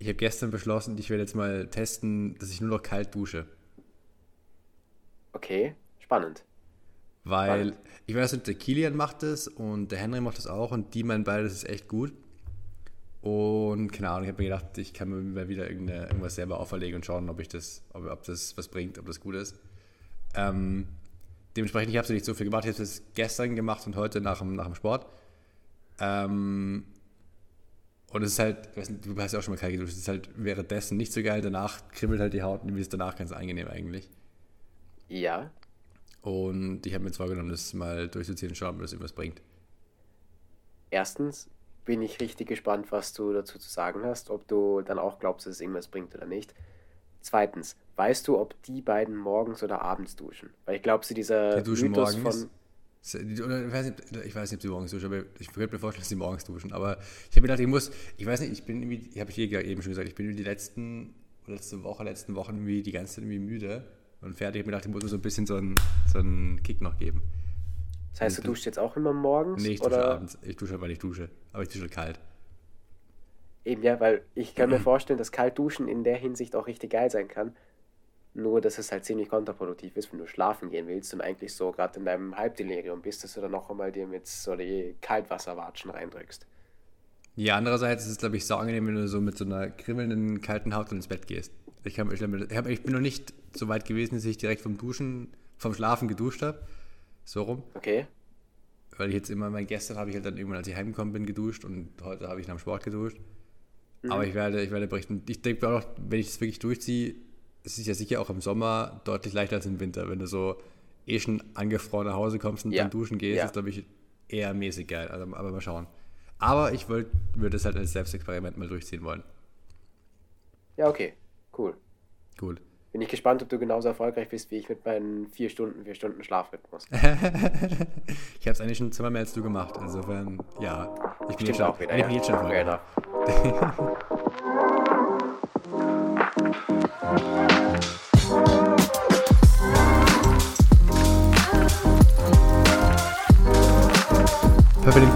ich habe gestern beschlossen, ich werde jetzt mal testen, dass ich nur noch kalt dusche. Okay, spannend. Weil, spannend. ich weiß nicht, der Kilian macht das und der Henry macht das auch und die meinen beide, das ist echt gut. Und keine Ahnung, ich habe mir gedacht, ich kann mir mal wieder irgendwas selber auferlegen und schauen, ob ich das, ob, ob das was bringt, ob das gut ist. Ähm, dementsprechend, ich habe es nicht so viel gemacht. Ich habe es gestern gemacht und heute nach dem, nach dem Sport. Ähm, und es ist halt, nicht, du hast ja auch schon mal kalt geduscht, es ist halt währenddessen nicht so geil, danach kribbelt halt die Haut und wie ist danach ganz angenehm eigentlich. Ja. Und ich habe mir zwar genommen, das mal durchzuziehen und schauen, ob das irgendwas bringt. Erstens bin ich richtig gespannt, was du dazu zu sagen hast, ob du dann auch glaubst, dass es irgendwas bringt oder nicht. Zweitens, weißt du, ob die beiden morgens oder abends duschen? Weil ich glaube, sie dieser die Mythos morgens. von oder ich weiß, nicht, ich weiß nicht, ob sie morgens duschen, aber ich könnte mir vorstellen, dass sie morgens duschen. Aber ich habe mir gedacht, ich muss, ich weiß nicht, ich bin irgendwie, habe ich eben schon gesagt, ich bin die letzten, letzte Woche, letzten Wochen irgendwie die ganze Zeit irgendwie müde und fertig. Ich habe mir gedacht, ich muss mir so ein bisschen so einen, so einen Kick noch geben. Das heißt, du duschst jetzt auch immer morgens? Nee, ich dusche oder? abends. Ich dusche, weil ich dusche. Aber ich dusche kalt. Eben ja, weil ich kann mir vorstellen, dass kalt duschen in der Hinsicht auch richtig geil sein kann. Nur, dass es halt ziemlich kontraproduktiv ist, wenn du schlafen gehen willst und eigentlich so gerade in deinem Halbdelirium bist, dass du dann noch einmal dir mit so die Kaltwasserwatschen reindrückst. Ja, andererseits ist es, glaube ich, so angenehm, wenn du so mit so einer kribbelnden kalten Haut ins Bett gehst. Ich, hab, ich, hab, ich bin noch nicht so weit gewesen, dass ich direkt vom Duschen, vom Schlafen geduscht habe. So rum. Okay. Weil ich jetzt immer, mein gestern habe ich halt dann irgendwann, als ich heimgekommen bin, geduscht und heute habe ich nach dem Sport geduscht. Mhm. Aber ich werde, ich werde berichten. Ich denke auch, wenn ich das wirklich durchziehe, es ist ja sicher auch im Sommer deutlich leichter als im Winter. Wenn du so eh schon angefroren nach Hause kommst und ja. dann duschen gehst, ja. ist, glaube ich, eher mäßig geil. Also, aber mal schauen. Aber ich würde es halt als Selbstexperiment mal durchziehen wollen. Ja, okay. Cool. Cool. Bin ich gespannt, ob du genauso erfolgreich bist wie ich mit meinen vier Stunden, vier Stunden Schlafrhythmus. ich habe es eigentlich schon zweimal mehr als du gemacht. Insofern, ja. Ich bin Stimmt jetzt auch wieder. Ich bin ja. jetzt schon erfolgreich. Perfect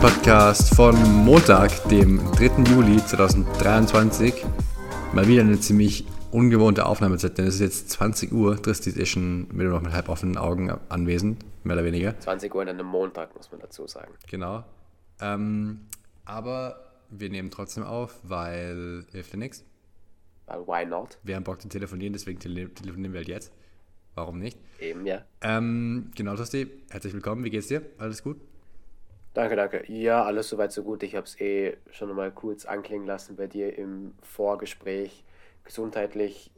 Podcast von Montag, dem 3. Juli 2023. Mal wieder eine ziemlich ungewohnte Aufnahmezeit, denn es ist jetzt 20 Uhr. Tristi ist schon wieder noch mit halb offenen Augen anwesend, mehr oder weniger. 20 Uhr an einem Montag, muss man dazu sagen. Genau. Ähm, aber wir nehmen trotzdem auf, weil hilft dir nichts. Weil why not? Wir haben Bock zu telefonieren, deswegen tele telefonieren wir halt jetzt. Warum nicht? Eben, ja. Ähm, genau, Tosti, herzlich willkommen. Wie geht's dir? Alles gut? Danke, danke. Ja, alles soweit so gut. Ich habe es eh schon mal kurz anklingen lassen bei dir im Vorgespräch. Gesundheitlich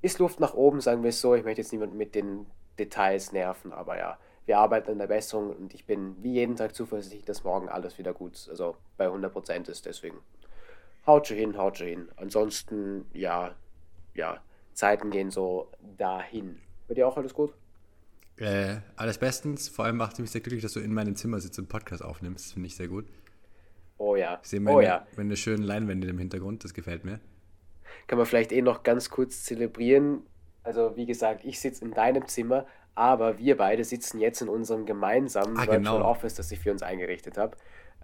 ist Luft nach oben, sagen wir es so. Ich möchte jetzt niemand mit den Details nerven, aber ja, wir arbeiten an der Besserung und ich bin wie jeden Tag zuversichtlich, dass morgen alles wieder gut, also bei 100% ist. Deswegen haut schon hin, haut schon hin. Ansonsten, ja, ja, Zeiten gehen so dahin. Bei dir auch alles gut? Äh, alles bestens. Vor allem macht es mich sehr glücklich, dass du in meinem Zimmer sitzt und Podcast aufnimmst. Das finde ich sehr gut. Oh ja. Ich sehe meine, oh ja. meine schönen Leinwände im Hintergrund. Das gefällt mir. Kann man vielleicht eh noch ganz kurz zelebrieren. Also, wie gesagt, ich sitze in deinem Zimmer, aber wir beide sitzen jetzt in unserem gemeinsamen ah, Virtual genau. Office, das ich für uns eingerichtet habe.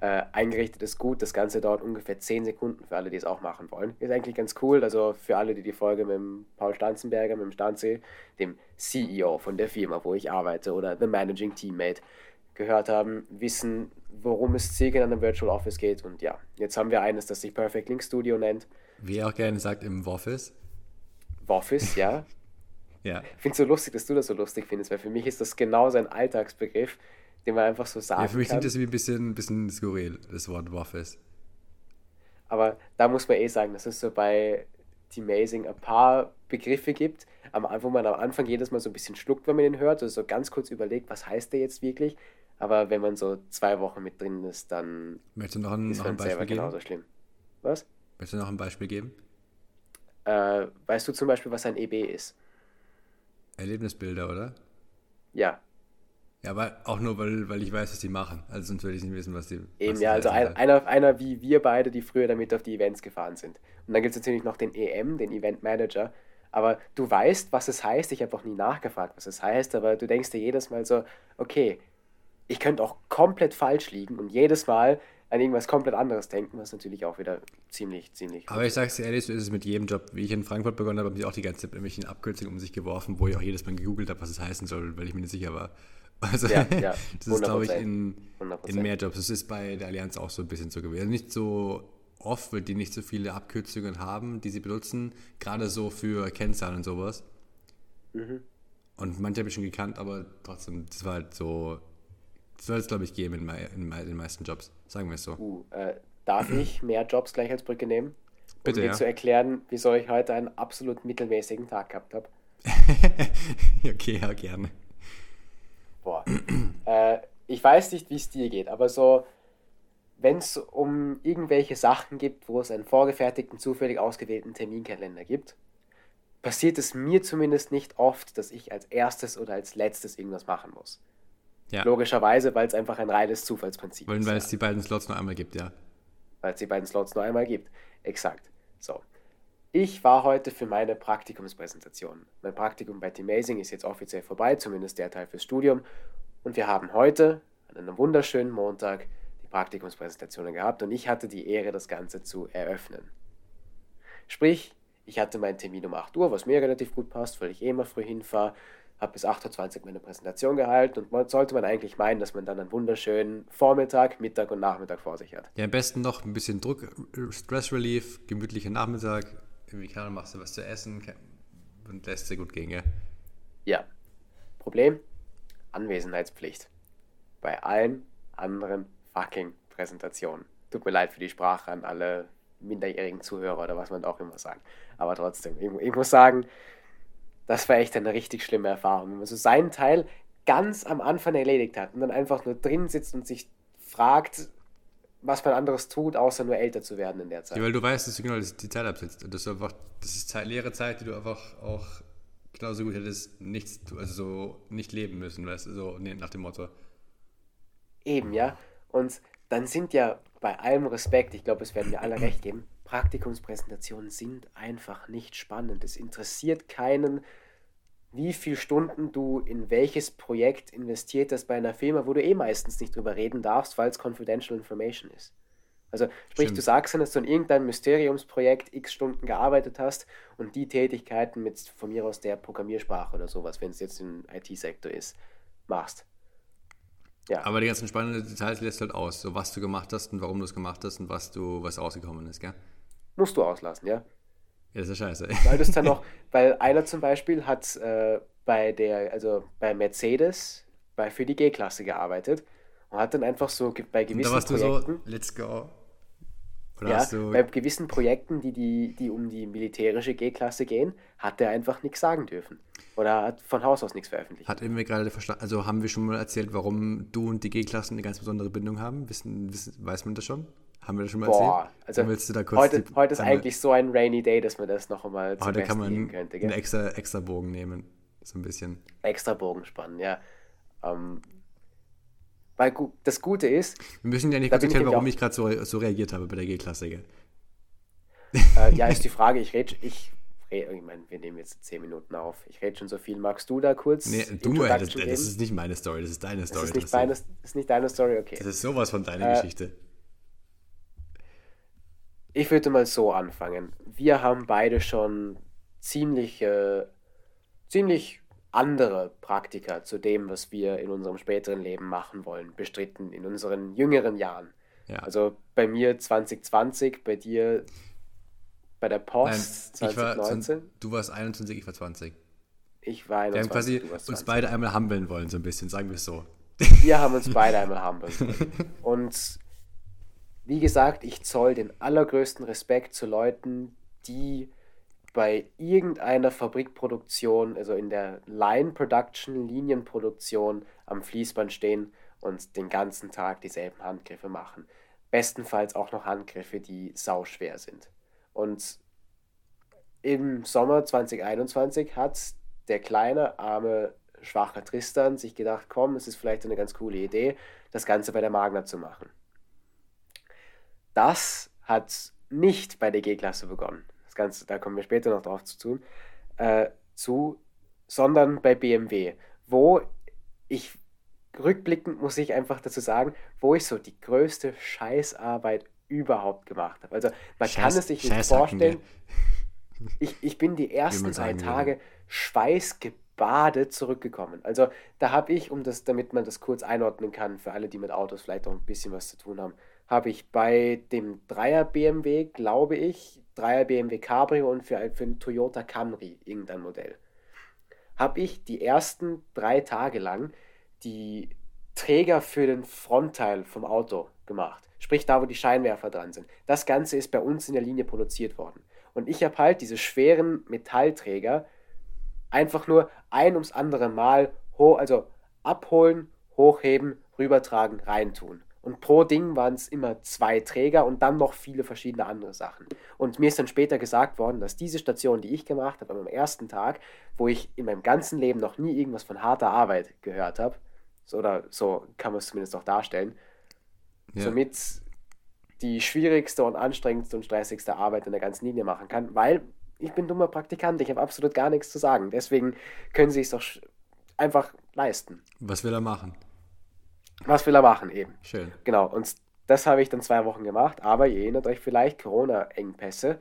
Äh, eingerichtet ist gut, das Ganze dauert ungefähr 10 Sekunden für alle, die es auch machen wollen. Ist eigentlich ganz cool, also für alle, die die Folge mit dem Paul Stanzenberger, mit dem Stanze, dem CEO von der Firma, wo ich arbeite, oder The Managing Teammate gehört haben, wissen, worum es circa in einem Virtual Office geht. Und ja, jetzt haben wir eines, das sich Perfect Link Studio nennt. Wie er auch gerne sagt, im Woffice. Woffice, ja. ja. Ich finde es so lustig, dass du das so lustig findest, weil für mich ist das genau sein Alltagsbegriff den man einfach so sagen. Ja, für mich kann. klingt das wie ein bisschen, ein bisschen skurril, das Wort Waffes. Aber da muss man eh sagen, dass es so bei Team Amazing ein paar Begriffe gibt, wo man am Anfang jedes Mal so ein bisschen schluckt, wenn man den hört, also so ganz kurz überlegt, was heißt der jetzt wirklich. Aber wenn man so zwei Wochen mit drin ist, dann Möchtest du noch ein, ist noch ein Beispiel selber geben? genauso schlimm. Was? Möchtest du noch ein Beispiel geben? Äh, weißt du zum Beispiel, was ein EB ist? Erlebnisbilder, oder? Ja. Ja, aber auch nur, weil, weil ich weiß, was die machen. Also sonst würde ich nicht wissen, was die. Eben, ja, also ein, einer, einer wie wir beide, die früher damit auf die Events gefahren sind. Und dann gibt es natürlich noch den EM, den Event Manager. Aber du weißt, was es heißt. Ich habe auch nie nachgefragt, was es heißt, aber du denkst dir jedes Mal so, okay, ich könnte auch komplett falsch liegen und jedes Mal an irgendwas komplett anderes denken, was natürlich auch wieder ziemlich, ziemlich. Aber ich sag's dir ehrlich, so ist es mit jedem Job. Wie ich in Frankfurt begonnen habe, haben die auch die ganze Zeit irgendwelche Abkürzungen um sich geworfen, wo ich auch jedes Mal gegoogelt habe, was es heißen soll, weil ich mir nicht sicher war. Also, ja, ja, das ist, glaube ich, in, in mehr Jobs. Das ist bei der Allianz auch so ein bisschen so gewesen. Nicht so oft, weil die nicht so viele Abkürzungen haben, die sie benutzen, gerade so für Kennzahlen und sowas. Mhm. Und manche habe ich schon gekannt, aber trotzdem, das war halt so, das soll es, glaube ich, geben in, in, in, den meisten Jobs, sagen wir es so. Uh, äh, darf ich mehr Jobs gleich als Brücke nehmen? Um Bitte, dir ja. zu erklären, wieso ich heute einen absolut mittelmäßigen Tag gehabt habe. okay, ja, gerne. Boah. äh, ich weiß nicht, wie es dir geht, aber so, wenn es um irgendwelche Sachen gibt, wo es einen vorgefertigten, zufällig ausgewählten Terminkalender gibt, passiert es mir zumindest nicht oft, dass ich als erstes oder als letztes irgendwas machen muss. Ja. Logischerweise, weil es einfach ein reines Zufallsprinzip weil, ist. Weil es die beiden Slots nur einmal gibt, ja. Weil es die beiden Slots nur einmal gibt. Exakt. So. Ich war heute für meine Praktikumspräsentation. Mein Praktikum bei T-Amazing ist jetzt offiziell vorbei, zumindest der Teil fürs Studium. Und wir haben heute, an einem wunderschönen Montag, die Praktikumspräsentationen gehabt und ich hatte die Ehre, das Ganze zu eröffnen. Sprich, ich hatte meinen Termin um 8 Uhr, was mir relativ gut passt, weil ich eh immer früh hinfahre, habe bis 8.20 Uhr meine Präsentation gehalten und man, sollte man eigentlich meinen, dass man dann einen wunderschönen Vormittag, Mittag und Nachmittag vor sich hat. Ja, am besten noch ein bisschen Druck, Stress Relief, gemütlicher Nachmittag, irgendwie kann machst du was zu essen und lässt dir gut gehen, gell? Ja. Problem? Anwesenheitspflicht. Bei allen anderen fucking Präsentationen. Tut mir leid für die Sprache an alle minderjährigen Zuhörer oder was man auch immer sagt. Aber trotzdem, ich, ich muss sagen, das war echt eine richtig schlimme Erfahrung. Wenn man so seinen Teil ganz am Anfang erledigt hat und dann einfach nur drin sitzt und sich fragt, was man anderes tut, außer nur älter zu werden in der Zeit. Ja, weil du weißt, dass du genau die Zeit absitzt. Das ist einfach, das ist Zeit, leere Zeit, die du einfach auch genauso gut hättest nichts, also so nicht leben müssen, weißt du, so nach dem Motto. Eben, ja. Und dann sind ja bei allem Respekt, ich glaube, es werden mir alle recht geben, Praktikumspräsentationen sind einfach nicht spannend. Es interessiert keinen, wie viele Stunden du in welches Projekt investiert hast bei einer Firma, wo du eh meistens nicht drüber reden darfst, weil es confidential information ist. Also sprich, Stimmt. du sagst dann, dass du in irgendeinem Mysteriumsprojekt x Stunden gearbeitet hast und die Tätigkeiten mit von mir aus der Programmiersprache oder sowas, wenn es jetzt im IT-Sektor ist, machst. Ja. Aber die ganzen spannenden Details lässt halt aus, so was du gemacht hast und warum du es gemacht hast und was du, was rausgekommen ist, gell? Musst du auslassen, ja. Ja, das ist ja scheiße. Weil das dann noch, weil einer zum Beispiel hat äh, bei der, also bei Mercedes bei, für die G-Klasse gearbeitet und hat dann einfach so bei gewissen und da warst Projekten. Du so, let's go. Oder ja, bei gewissen Projekten, die, die, die um die militärische G-Klasse gehen, hat er einfach nichts sagen dürfen. Oder hat von Haus aus nichts veröffentlicht. Hat wir gerade verstanden, also haben wir schon mal erzählt, warum du und die G-Klassen eine ganz besondere Bindung haben? Wissen, wissen, weiß man das schon? Haben wir das schon mal Boah, erzählt? Also heute, die, heute ist eigentlich so ein rainy day, dass man das noch einmal zum Heute kann man könnte, einen extra, extra Bogen nehmen, so ein bisschen. Extra Bogen spannen, ja. Ähm, weil das Gute ist. Wir müssen ja nicht kurz erklären, warum ich gerade so, so reagiert habe bei der G-Klasse. Äh, ja, ist die Frage. Ich rede, ich, red, ich meine, wir nehmen jetzt 10 Minuten auf. Ich rede schon so viel. Magst du da kurz? Nee, du, das, das ist nicht meine Story, das ist deine Story. Das ist nicht, meine, das ist nicht deine Story, okay. Das ist sowas von deiner äh, Geschichte. Ich würde mal so anfangen. Wir haben beide schon ziemlich, äh, ziemlich andere Praktika zu dem, was wir in unserem späteren Leben machen wollen, bestritten in unseren jüngeren Jahren. Ja. Also bei mir 2020, bei dir bei der Post Nein, 2019. War, du warst 21, ich war 20. Ich war 21, Wir haben quasi uns beide einmal humbeln wollen, so ein bisschen, sagen wir es so. Wir haben uns beide einmal humbeln wollen. Und wie gesagt, ich zoll den allergrößten Respekt zu Leuten, die bei irgendeiner Fabrikproduktion, also in der Line Production, Linienproduktion am Fließband stehen und den ganzen Tag dieselben Handgriffe machen. Bestenfalls auch noch Handgriffe, die sauschwer sind. Und im Sommer 2021 hat der kleine, arme, schwache Tristan sich gedacht, komm, es ist vielleicht eine ganz coole Idee, das Ganze bei der Magna zu machen. Das hat nicht bei der G-Klasse begonnen das Ganze, da kommen wir später noch drauf zu tun, äh, zu, sondern bei BMW, wo ich rückblickend muss ich einfach dazu sagen, wo ich so die größte Scheißarbeit überhaupt gemacht habe. Also man Scheiß, kann es sich nicht vorstellen. Ich, ich bin die ersten drei Tage schweißgebadet zurückgekommen. Also da habe ich, um das, damit man das kurz einordnen kann, für alle, die mit Autos vielleicht auch ein bisschen was zu tun haben, habe ich bei dem Dreier BMW, glaube ich, Dreier BMW Cabrio und für, für einen Toyota Camry, irgendein Modell, habe ich die ersten drei Tage lang die Träger für den Frontteil vom Auto gemacht. Sprich da, wo die Scheinwerfer dran sind. Das Ganze ist bei uns in der Linie produziert worden. Und ich habe halt diese schweren Metallträger einfach nur ein ums andere Mal, also abholen, hochheben, rübertragen, reintun. Und pro Ding waren es immer zwei Träger und dann noch viele verschiedene andere Sachen. Und mir ist dann später gesagt worden, dass diese Station, die ich gemacht habe, am ersten Tag, wo ich in meinem ganzen Leben noch nie irgendwas von harter Arbeit gehört habe, so, oder so kann man es zumindest auch darstellen, ja. somit die schwierigste und anstrengendste und stressigste Arbeit in der ganzen Linie machen kann, weil ich bin dummer Praktikant, ich habe absolut gar nichts zu sagen. Deswegen können sie es doch einfach leisten. Was will er machen? Was will er machen eben? Schön. Genau, und das habe ich dann zwei Wochen gemacht, aber ihr erinnert euch vielleicht, Corona-Engpässe.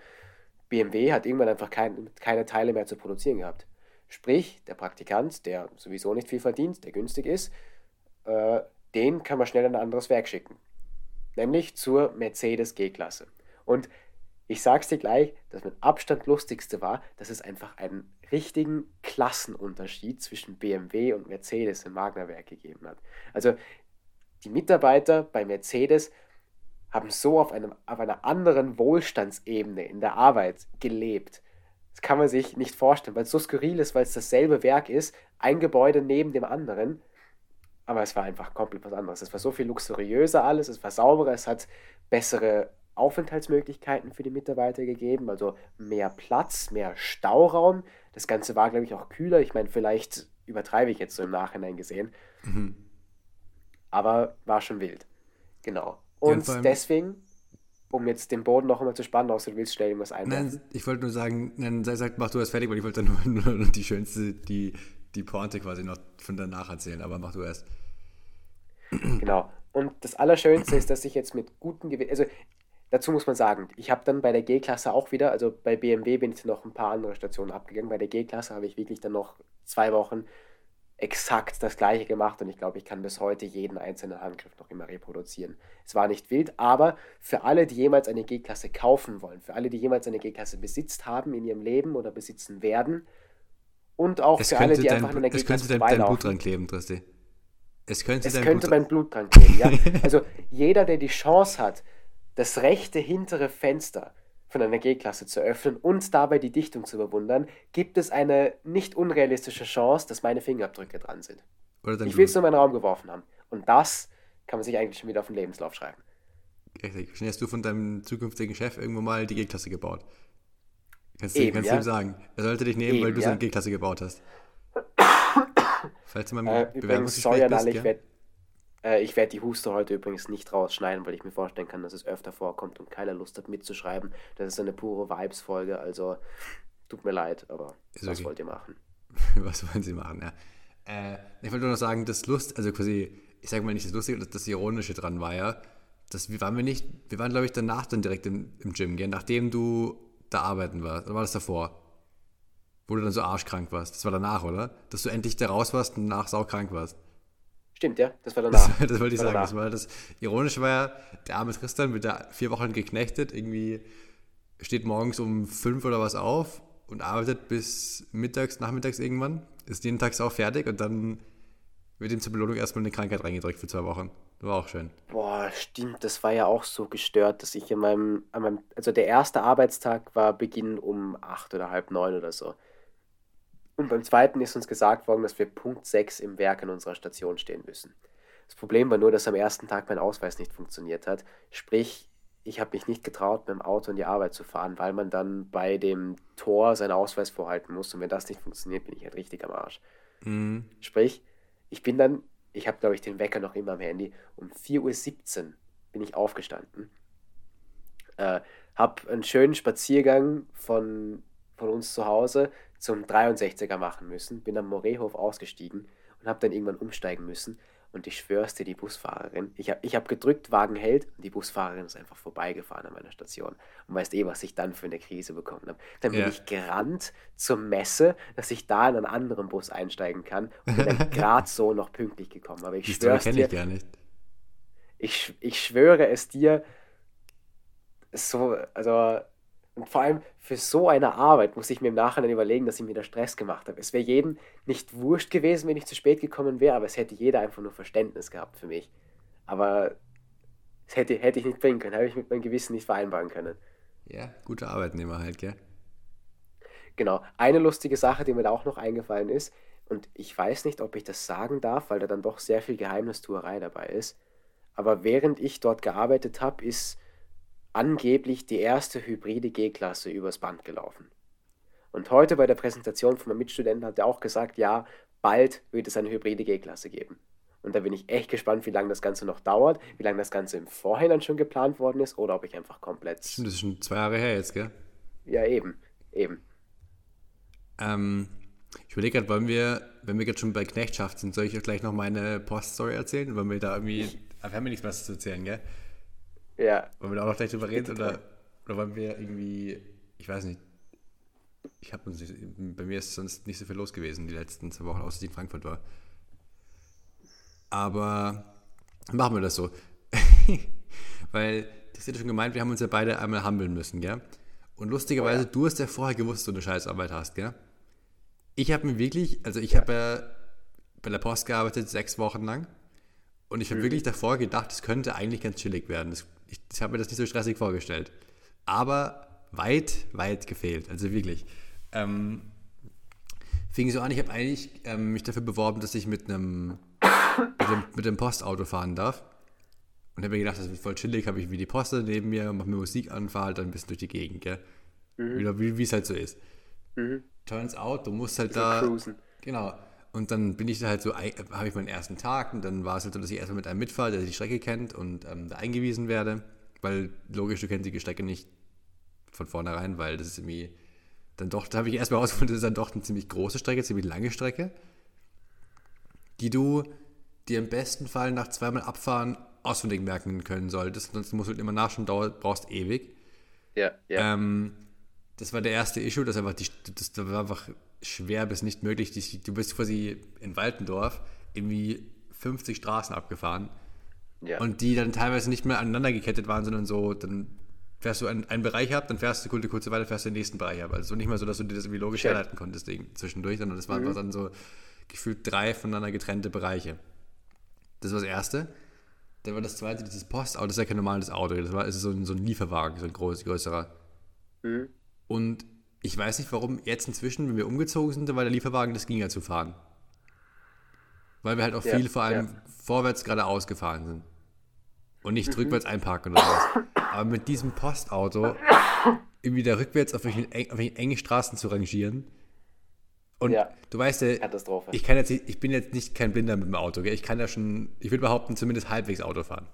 BMW hat irgendwann einfach kein, keine Teile mehr zu produzieren gehabt. Sprich, der Praktikant, der sowieso nicht viel verdient, der günstig ist, äh, den kann man schnell in ein anderes Werk schicken. Nämlich zur Mercedes G-Klasse. Und ich sag's dir gleich, das mit Abstand lustigste war, dass es einfach einen richtigen Klassenunterschied zwischen BMW und Mercedes im Magna-Werk gegeben hat. Also die Mitarbeiter bei Mercedes haben so auf, einem, auf einer anderen Wohlstandsebene in der Arbeit gelebt. Das kann man sich nicht vorstellen, weil es so skurril ist, weil es dasselbe Werk ist, ein Gebäude neben dem anderen. Aber es war einfach komplett was anderes. Es war so viel luxuriöser alles, es war sauberer, es hat bessere Aufenthaltsmöglichkeiten für die Mitarbeiter gegeben, also mehr Platz, mehr Stauraum. Das Ganze war, glaube ich, auch kühler. Ich meine, vielleicht übertreibe ich jetzt so im Nachhinein gesehen. Mhm. Aber war schon wild. Genau. Und ja, deswegen, um jetzt den Boden noch einmal zu spannen, außer du willst schnell irgendwas einwerfen. Nein, ich wollte nur sagen, nein, sei sagt, mach du das fertig, weil ich wollte nur, nur die schönste, die, die Pointe quasi noch von danach erzählen, aber mach du erst. Genau. Und das Allerschönste ist, dass ich jetzt mit guten Gewinn, also dazu muss man sagen, ich habe dann bei der G-Klasse auch wieder, also bei BMW bin ich noch ein paar andere Stationen abgegangen, bei der G-Klasse habe ich wirklich dann noch zwei Wochen exakt das gleiche gemacht und ich glaube, ich kann bis heute jeden einzelnen Handgriff noch immer reproduzieren. Es war nicht wild, aber für alle, die jemals eine G-Klasse kaufen wollen, für alle, die jemals eine G-Klasse besitzt haben in ihrem Leben oder besitzen werden und auch es für alle, die dein, einfach in der G-Klasse Es könnte dein, dein Blut dran kleben, Tristi. Es könnte, es könnte Blut mein Blut dran kleben, ja. Also jeder, der die Chance hat, das rechte hintere Fenster von einer G-Klasse zu öffnen und dabei die Dichtung zu bewundern, gibt es eine nicht unrealistische Chance, dass meine Fingerabdrücke dran sind. ich will es nur in meinen Raum geworfen haben. Und das kann man sich eigentlich schon wieder auf den Lebenslauf schreiben. Richtig. Schnell hast du von deinem zukünftigen Chef irgendwo mal die G-Klasse gebaut. Kannst, Eben, kannst ja? du ihm sagen. Er sollte dich nehmen, Eben, weil du ja? so eine G-Klasse gebaut hast. Falls du mal äh, Bewerbungsgespräch bist, ich werde äh, ich werde die Huste heute übrigens nicht rausschneiden, weil ich mir vorstellen kann, dass es öfter vorkommt und keiner Lust hat mitzuschreiben. Das ist eine pure Vibes-Folge, also tut mir leid, aber ist was okay. wollt ihr machen? was wollen sie machen, ja. Äh, ich wollte nur noch sagen, das Lust, also quasi, ich sage mal nicht das Lustige, das, das Ironische dran war ja, dass wir waren wir nicht, wir waren glaube ich danach dann direkt im, im Gym, gell? nachdem du da arbeiten warst, oder war das davor? Wo du dann so arschkrank warst. Das war danach, oder? Dass du endlich da raus warst und danach saukrank warst. Stimmt, ja, das war danach. Das, das wollte ich sagen. Das war das Ironische war ja, der arme Tristan wird da vier Wochen geknechtet, irgendwie steht morgens um fünf oder was auf und arbeitet bis mittags, nachmittags irgendwann, ist jeden Tag auch fertig und dann wird ihm zur Belohnung erstmal eine Krankheit reingedrückt für zwei Wochen. Das war auch schön. Boah, stimmt, das war ja auch so gestört, dass ich in meinem, an meinem also der erste Arbeitstag war Beginn um acht oder halb neun oder so. Und beim zweiten ist uns gesagt worden, dass wir Punkt 6 im Werk an unserer Station stehen müssen. Das Problem war nur, dass am ersten Tag mein Ausweis nicht funktioniert hat. Sprich, ich habe mich nicht getraut, mit dem Auto in die Arbeit zu fahren, weil man dann bei dem Tor seinen Ausweis vorhalten muss. Und wenn das nicht funktioniert, bin ich halt richtig am Arsch. Mhm. Sprich, ich bin dann, ich habe glaube ich den Wecker noch immer am Handy, um 4.17 Uhr bin ich aufgestanden. Äh, habe einen schönen Spaziergang von, von uns zu Hause zum 63er machen müssen, bin am Morehof ausgestiegen und habe dann irgendwann umsteigen müssen. Und ich schwör's dir, die Busfahrerin, ich habe ich hab gedrückt, Wagen hält und die Busfahrerin ist einfach vorbeigefahren an meiner Station. Und weißt eh, was ich dann für eine Krise bekommen habe. Dann bin Ja. ich gerannt zur Messe, dass ich da in einen anderen Bus einsteigen kann und bin dann gerade so noch pünktlich gekommen. Aber ich Die schwör's dir, ich gar nicht. ich, ich schwöre es dir, so, also, und vor allem für so eine Arbeit muss ich mir im Nachhinein überlegen, dass ich mir da Stress gemacht habe. Es wäre jedem nicht wurscht gewesen, wenn ich zu spät gekommen wäre, aber es hätte jeder einfach nur Verständnis gehabt für mich. Aber es hätte, hätte ich nicht bringen können, habe ich mit meinem Gewissen nicht vereinbaren können. Ja, guter Arbeitnehmer halt, gell? Genau. Eine lustige Sache, die mir da auch noch eingefallen ist, und ich weiß nicht, ob ich das sagen darf, weil da dann doch sehr viel Geheimnistuerei dabei ist, aber während ich dort gearbeitet habe, ist angeblich die erste hybride G-Klasse übers Band gelaufen. Und heute bei der Präsentation von meinem Mitstudenten hat er auch gesagt, ja, bald wird es eine hybride G-Klasse geben. Und da bin ich echt gespannt, wie lange das Ganze noch dauert, wie lange das Ganze im Vorhinein schon geplant worden ist oder ob ich einfach komplett. Stimmt, das ist schon zwei Jahre her jetzt, gell? Ja, eben, eben. Ähm, ich überlege gerade, wollen wir, wenn wir gerade schon bei Knechtschaft sind, soll ich euch gleich noch meine Poststory erzählen? Wollen wir da irgendwie. Aber wir haben ja nichts mehr zu erzählen, gell? Ja, Wollen wir da auch noch gleich drüber reden? Oder, oder wollen wir irgendwie. Ich weiß nicht. Ich habe uns nicht, bei mir ist sonst nicht so viel los gewesen die letzten zwei Wochen, außer ich in Frankfurt war. Aber machen wir das so. Weil, das ist ja schon gemeint, wir haben uns ja beide einmal humbeln müssen, gell? Und lustigerweise, Oh ja. du hast ja vorher gewusst, dass du eine Scheißarbeit hast, gell? Ich habe mir wirklich, also ich habe ja bei der Post gearbeitet, sechs Wochen lang. Und ich habe Mhm. wirklich davor gedacht, es könnte eigentlich ganz chillig werden. Das, ich ich habe mir das nicht so stressig vorgestellt. Aber weit, weit gefehlt. Also wirklich. Ähm, fing so an, ich habe eigentlich ähm, mich dafür beworben, dass ich mit einem, mit dem, mit dem Postauto fahren darf. Und habe mir gedacht, das wird voll chillig, habe ich wie die Poste neben mir, mache mir Musik an, fahre halt dann ein bisschen durch die Gegend, gell? Wieder, wie es halt so ist. Turns out, du musst halt da. cruisen. Genau. Und dann bin ich da halt so, habe ich meinen ersten Tag und dann war es halt so, dass ich erstmal mit einem mitfahre, der die Strecke kennt und ähm, da eingewiesen werde, weil logisch, du kennst die Strecke nicht von vornherein, weil das ist irgendwie dann doch, da habe ich erstmal herausgefunden, das ist dann doch eine ziemlich große Strecke, ziemlich lange Strecke, die du dir im besten Fall nach zweimal Abfahren auswendig merken können solltest, sonst musst du halt immer nachschauen, dauert, brauchst ewig. Ja, ja. Ähm, das war der erste Issue, das, einfach die, das war einfach schwer bis nicht möglich. Du bist quasi in Waltendorf irgendwie 50 Straßen abgefahren ja. und die dann teilweise nicht mehr aneinander gekettet waren, sondern so, dann fährst du einen, einen Bereich ab, dann fährst du eine kurze weiter, fährst du den nächsten Bereich ab. Also so nicht mal so, dass du dir das irgendwie logisch Check. herleiten konntest zwischendurch, sondern das waren einfach dann so gefühlt drei voneinander getrennte Bereiche. Das war das Erste. Dann war das Zweite, dieses Postauto, das ist ja kein normales Auto, das war ist so ein, so ein Lieferwagen, so ein groß, größerer. Mhm. Und ich weiß nicht, warum jetzt inzwischen, wenn wir umgezogen sind, war der Lieferwagen, das ging ja zu fahren. Weil wir halt auch Ja, viel vor allem ja. vorwärts geradeaus gefahren sind. Und Mhm. nicht rückwärts einparken oder sowas. Aber mit diesem Postauto irgendwie da rückwärts auf welchen, auf welchen engen Straßen zu rangieren. Und Ja. du weißt ja, ich kann jetzt ich bin jetzt nicht kein Blinder mit dem Auto, gell? Ich kann ja schon, ich würde behaupten, zumindest halbwegs Auto fahren.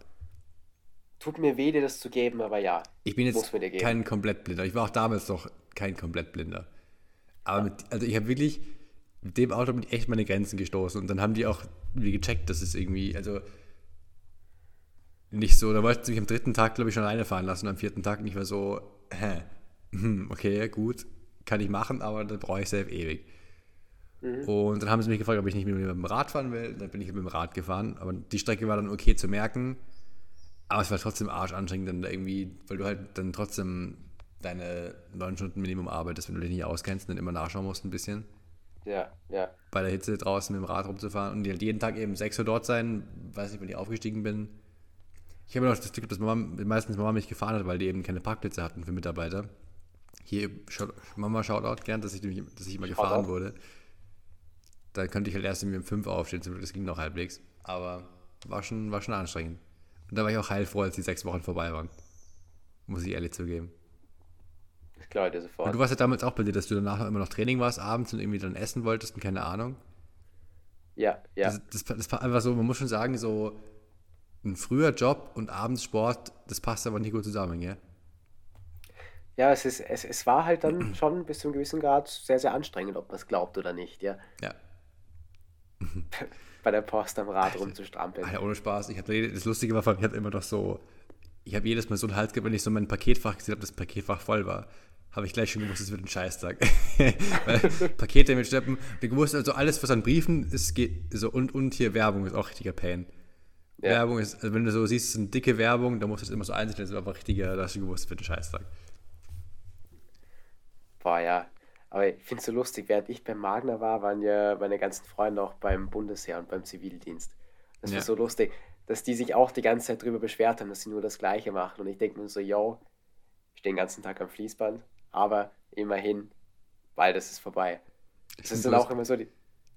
Tut mir weh, dir das zu geben, aber ja. Ich bin jetzt kein Komplettblinder. Ich war auch damals noch kein Komplettblinder. Aber mit, also ich habe wirklich, mit dem Auto bin ich echt meine Grenzen gestoßen. Und dann haben die auch irgendwie gecheckt, dass es irgendwie, also nicht so, da wollten sie mich am dritten Tag, glaube ich, schon alleine fahren lassen. Und am vierten Tag nicht mehr so, hä, hm, okay, gut, kann ich machen, aber dann brauche ich selbst ewig. Und dann haben sie mich gefragt, ob ich nicht mit dem Rad fahren will. Dann bin ich mit dem Rad gefahren. Aber die Strecke war dann okay zu merken. Aber es war trotzdem arschanstrengend, dann da irgendwie, weil du halt dann trotzdem deine neun Stunden Minimum arbeitest, wenn du dich nicht auskennst und dann immer nachschauen musst ein bisschen. Ja, ja. Bei der Hitze draußen mit dem Rad rumzufahren und halt jeden Tag eben 6 Uhr dort sein, weiß nicht, wenn ich aufgestiegen bin. Ich habe noch das Glück, dass Mama, meistens Mama mich gefahren hat, weil die eben keine Parkplätze hatten für Mitarbeiter. Hier, Mama Shoutout gern, dass ich, dass ich immer gefahren Shoutout. wurde. Da könnte ich halt erst irgendwie um 5 aufstehen, das ging noch halbwegs. Aber war schon, war schon anstrengend. Und da war ich auch heilfroh, als die sechs Wochen vorbei waren. Muss ich ehrlich zugeben. Das glaube ich dir Und sofort. du warst ja damals auch bei dir, dass du danach immer noch Training warst abends und irgendwie dann essen wolltest und keine Ahnung. Ja, ja. Das, das, das war einfach so, man muss schon sagen, so ein früher Job und abends Sport, das passt aber nicht gut zusammen, gell? Ja, es, ist, es, es war halt dann schon bis zu einem gewissen Grad sehr, sehr anstrengend, ob man es glaubt oder nicht, ja. Ja. bei der Post am Rad rumzustrampeln. Alter, ohne Spaß. Ich hab, das Lustige war, ich habe immer noch so, ich habe jedes Mal so einen Hals gehabt, wenn ich so mein Paketfach gesehen habe, das Paketfach voll war. Habe ich gleich schon gewusst, es wird ein Scheißtag. Weil Pakete mit Schleppen, wir gewusst, also alles, was an Briefen ist, geht, so und, und hier Werbung ist auch richtiger Pain. Ja. Werbung ist, also wenn du so siehst, es ist eine dicke Werbung, dann musst du es immer so einsehen, das ist einfach richtiger, da hast du gewusst, es wird ein Scheißtag. Boah, ja. Aber ich finde es so lustig, während ich beim Magner war, waren ja meine ganzen Freunde auch beim Bundesheer und beim Zivildienst. Das ja. war so lustig, dass die sich auch die ganze Zeit darüber beschwert haben, dass sie nur das Gleiche machen. Und ich denke mir so, yo, ich stehe den ganzen Tag am Fließband, aber immerhin, weil das ist vorbei. Das ist dann auch immer so die.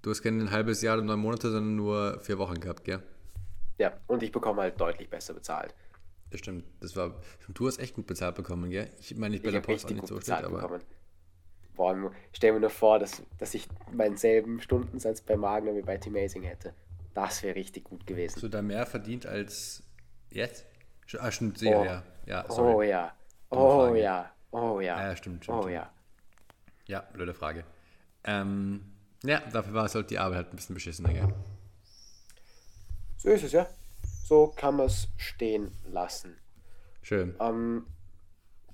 Du hast kein halbes Jahr oder neun Monate, sondern nur vier Wochen gehabt, gell? Ja, und ich bekomme halt deutlich besser bezahlt. Das stimmt. Das war. Du hast echt gut bezahlt bekommen, gell? Ich meine, ich bin der Post auch nicht so schlecht, aber. Bekommen boah, stell mir nur vor, dass, dass ich meinen selben Stundensatz bei Magner wie bei T-Amazing hätte. Das wäre richtig gut gewesen. Hast du da mehr verdient als jetzt? Ah, stimmt, sehr, oh. ja. ja sorry. Oh ja. Oh ja. Oh ja. Ja, stimmt, stimmt. Oh ja. Ja, blöde Frage. Ähm, ja, dafür war es halt die Arbeit halt ein bisschen beschissener, gell? So ist es, ja. So kann man es stehen lassen. Schön. Ähm,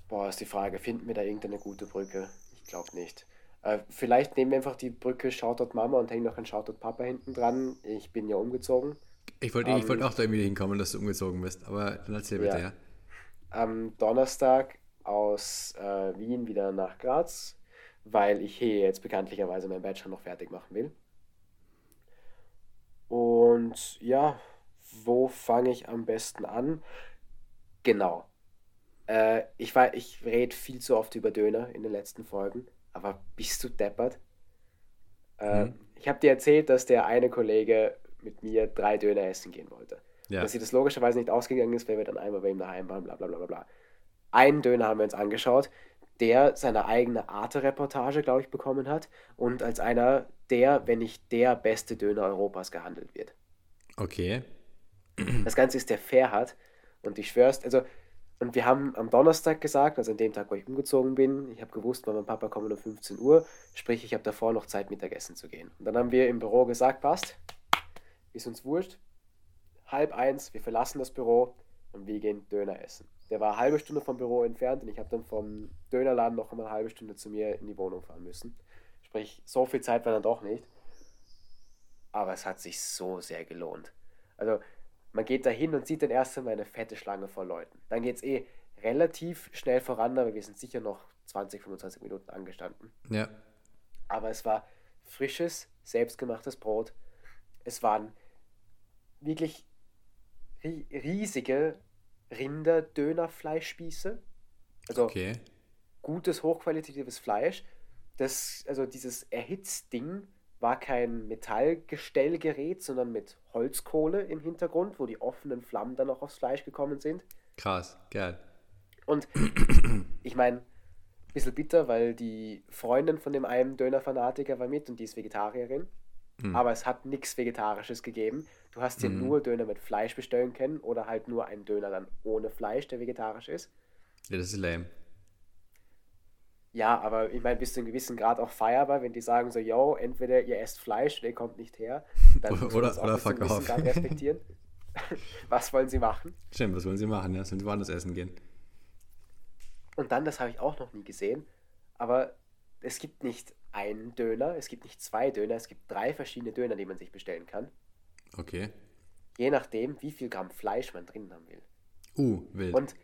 boah, ist die Frage, finden wir da irgendeine gute Brücke? Glaube nicht. Äh, vielleicht nehmen wir einfach die Brücke Shoutout Mama und hängen noch ein Shoutout Papa hinten dran. Ich bin ja umgezogen. Ich wollte ähm, wollt auch da irgendwie hinkommen, dass du umgezogen bist, aber dann erzähl bitte, ja. ja. Am Donnerstag aus äh, Wien wieder nach Graz, weil ich hier jetzt bekanntlicherweise meinen Bachelor noch fertig machen will. Und ja, wo fange ich am besten an? Genau. Äh, ich ich rede viel zu oft über Döner in den letzten Folgen, aber bist du deppert? Äh, mhm. Ich habe dir erzählt, dass der eine Kollege mit mir drei Döner essen gehen wollte. Ja. Dass sie das logischerweise nicht ausgegangen ist, weil wir dann einmal bei ihm daheim waren, bla bla bla bla. Einen Döner haben wir uns angeschaut, der seine eigene Arte-Reportage, glaube ich, bekommen hat und als einer der, wenn nicht der beste Döner Europas gehandelt wird. Okay. Das Ganze ist der Fairhat und ich schwörst, also und wir haben am Donnerstag gesagt, also an dem Tag, wo ich umgezogen bin, ich habe gewusst, Mama und Papa kommen um 15 Uhr, sprich, ich habe davor noch Zeit, Mittagessen zu gehen. Und dann haben wir im Büro gesagt, passt, ist uns wurscht, halb eins, wir verlassen das Büro und wir gehen Döner essen. Der war eine halbe Stunde vom Büro entfernt und ich habe dann vom Dönerladen noch einmal eine halbe Stunde zu mir in die Wohnung fahren müssen. Sprich, so viel Zeit war dann doch nicht. Aber es hat sich so sehr gelohnt. Also man geht da hin und sieht dann erst einmal eine fette Schlange vor Leuten. Dann geht es eh relativ schnell voran, aber wir sind sicher noch 20, 25 Minuten angestanden. Ja. Aber es war frisches, selbstgemachtes Brot. Es waren wirklich riesige Rinder-Döner-Fleischspieße. Also okay. gutes, hochqualitatives Fleisch. Das, also dieses Erhitzding war kein Metallgestellgerät, sondern mit Holzkohle im Hintergrund, wo die offenen Flammen dann auch aufs Fleisch gekommen sind. Krass, geil. Und ich meine, ein bisschen bitter, weil die Freundin von dem einen Dönerfanatiker war mit und die ist Vegetarierin. Mhm. Aber es hat nichts Vegetarisches gegeben. Du hast dir mhm. nur Döner mit Fleisch bestellen können oder halt nur einen Döner dann ohne Fleisch, der vegetarisch ist. Ja, das ist lame. Ja, aber ich meine, bis zu einem gewissen Grad auch feierbar, wenn die sagen so, yo, entweder ihr esst Fleisch, der kommt nicht her, dann oder, oder, oder fuck off. respektieren. was wollen sie machen? Stimmt, was wollen sie machen, ja, sollen sie woanders essen gehen. Und dann, das habe ich auch noch nie gesehen, aber es gibt nicht einen Döner, es gibt nicht zwei Döner, es gibt drei verschiedene Döner, die man sich bestellen kann. Okay. Je nachdem, wie viel Gramm Fleisch man drin haben will. Uh, wild. Und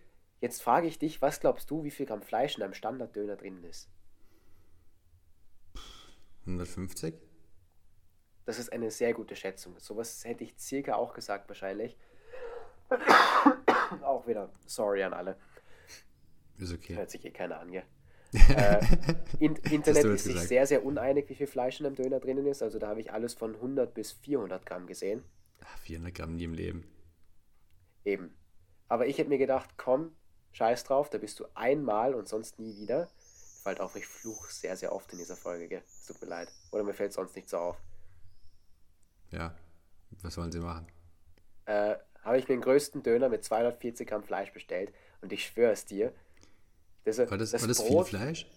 Jetzt frage ich dich, was glaubst du, wie viel Gramm Fleisch in einem Standarddöner drin ist? 150? Das ist eine sehr gute Schätzung. Sowas hätte ich circa auch gesagt wahrscheinlich. auch wieder sorry an alle. Ist okay. Hört sich eh keiner an, ja. äh, in, Internet ist sich sehr, sehr uneinig, wie viel Fleisch in einem Döner drinnen ist. Also da habe ich alles von 100 bis 400 Gramm gesehen. Ach, 400 Gramm nie im Leben. Eben. Aber ich hätte mir gedacht, komm, Scheiß drauf, da bist du einmal und sonst nie wieder. Fällt auf, ich fluch sehr, sehr oft in dieser Folge, gell? Es tut mir leid. Oder mir fällt sonst nicht so auf. Ja, was wollen sie machen? Äh, habe ich mir den größten Döner mit 240 Gramm Fleisch bestellt und ich schwöre es dir. Das, war das, das, war das Brot, viel Fleisch?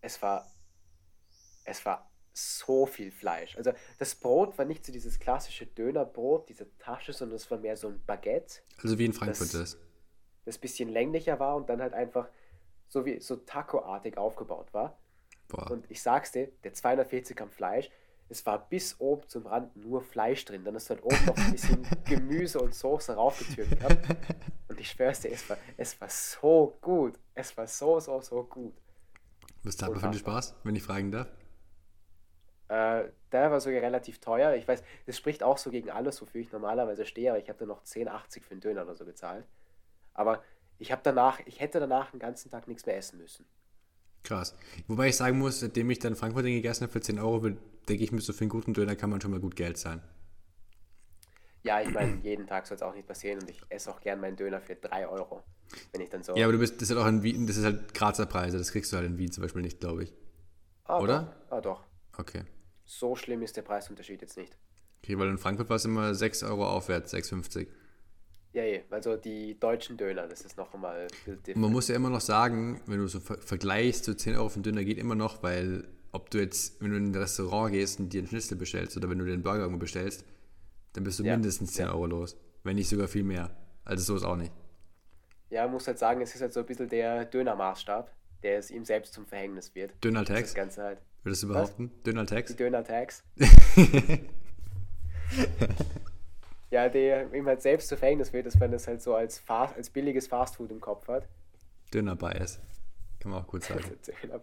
Es war, es war so viel Fleisch. Also das Brot war nicht so dieses klassische Dönerbrot, diese Tasche, sondern es war mehr so ein Baguette. Also wie in Frankfurt das, ist. Das bisschen länglicher war und dann halt einfach so wie so Taco-artig aufgebaut war. Boah. Und ich sag's dir, der 240 Gramm Fleisch, es war bis oben zum Rand nur Fleisch drin. Dann ist halt oben noch ein bisschen Gemüse und Soße raufgetürkt gehabt. Und ich schwör's dir, es war, es war so gut. Es war so, so, so gut. Was tat man für den Spaß, wenn ich fragen darf? Äh, der war sogar relativ teuer. Ich weiß, das spricht auch so gegen alles, wofür ich normalerweise stehe, aber ich habe da noch 10,80 für einen Döner oder so gezahlt. Aber ich habe danach, ich hätte danach den ganzen Tag nichts mehr essen müssen. Krass. Wobei ich sagen muss, seitdem ich dann Frankfurt gegessen habe für 10 Euro, denke ich mir, so für einen guten Döner kann man schon mal gut Geld zahlen. Ja, ich meine, jeden Tag soll es auch nicht passieren und ich esse auch gern meinen Döner für 3 Euro. Wenn ich dann so. Ja, aber du bist, das ist halt auch in Wien, das ist halt Grazer Preise, das kriegst du halt in Wien zum Beispiel nicht, glaube ich. ah, oder? Doch. Ah, doch. Okay. So schlimm ist der Preisunterschied jetzt nicht. Okay, weil in Frankfurt war es immer 6 Euro aufwärts, 6,50. Ja, ja, also die deutschen Döner, das ist noch einmal man muss ja immer noch sagen, wenn du so ver vergleichst, so 10 Euro für einen Döner geht immer noch, weil ob du jetzt, wenn du in ein Restaurant gehst und dir einen Schnitzel bestellst oder wenn du den Burger irgendwo bestellst, dann bist du Ja, mindestens 10 ja. Euro los. Wenn nicht sogar viel mehr. Also so ist auch nicht. Ja, man muss halt sagen, es ist halt so ein bisschen der Dönermaßstab, der es ihm selbst zum Verhängnis wird. Das Döner-Tags, Ganze halt. würdest du behaupten? Döner-Tags? Die Döner-Tags. ja, der ihm halt selbst zu Verhängnis wird, ist, wenn es halt so als, Fast, als billiges Fastfood im Kopf hat. Döner-Bias. Kann man auch gut sagen. Döner,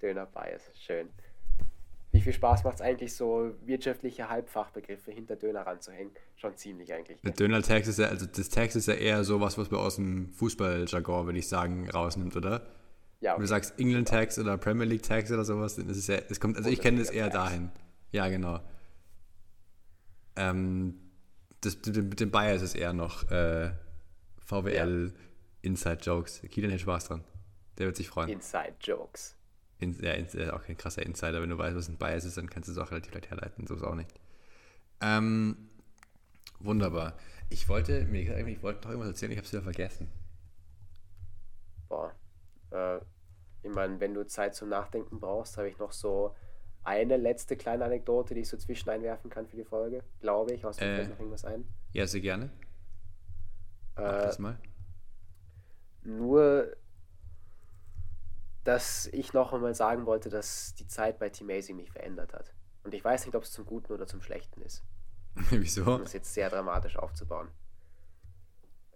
Döner-Bias, schön. Wie viel Spaß macht es eigentlich, so wirtschaftliche Halbfachbegriffe hinter Döner ranzuhängen? Schon ziemlich eigentlich. Mit Döner-Tags ist ja, also das Tags ist ja eher sowas, was man aus dem Fußball-Jargon, würde ich sagen, rausnimmt, oder? Ja, Wenn du okay. sagst England Tags oder Premier League Tags oder sowas, dann ist es ja, es kommt, also ich kenne das eher dahin. Ja, genau. Ähm, das, mit dem- Bayer ist es eher noch äh, VWL Inside Jokes. Kilian hätte Spaß dran. Der wird sich freuen. Inside Jokes. In, ja, in, äh, auch kein krasser Insider. Wenn du weißt, was ein Bias ist, dann kannst du es auch relativ leicht herleiten. So ist auch nicht. Ähm, wunderbar. Ich wollte, mir gesagt, ich wollte noch irgendwas erzählen, ich habe es wieder vergessen. Boah. Äh, ich meine, wenn du Zeit zum Nachdenken brauchst, habe ich noch so eine letzte kleine Anekdote, die ich so zwischen einwerfen kann für die Folge, glaube ich. Außer mir Äh. noch irgendwas ein. Ja, sehr gerne. Mach Äh, das mal. Nur, dass ich noch einmal sagen wollte, dass die Zeit bei Team Amazing mich verändert hat. Und ich weiß nicht, ob es zum Guten oder zum Schlechten ist, Wieso? um es jetzt sehr dramatisch aufzubauen.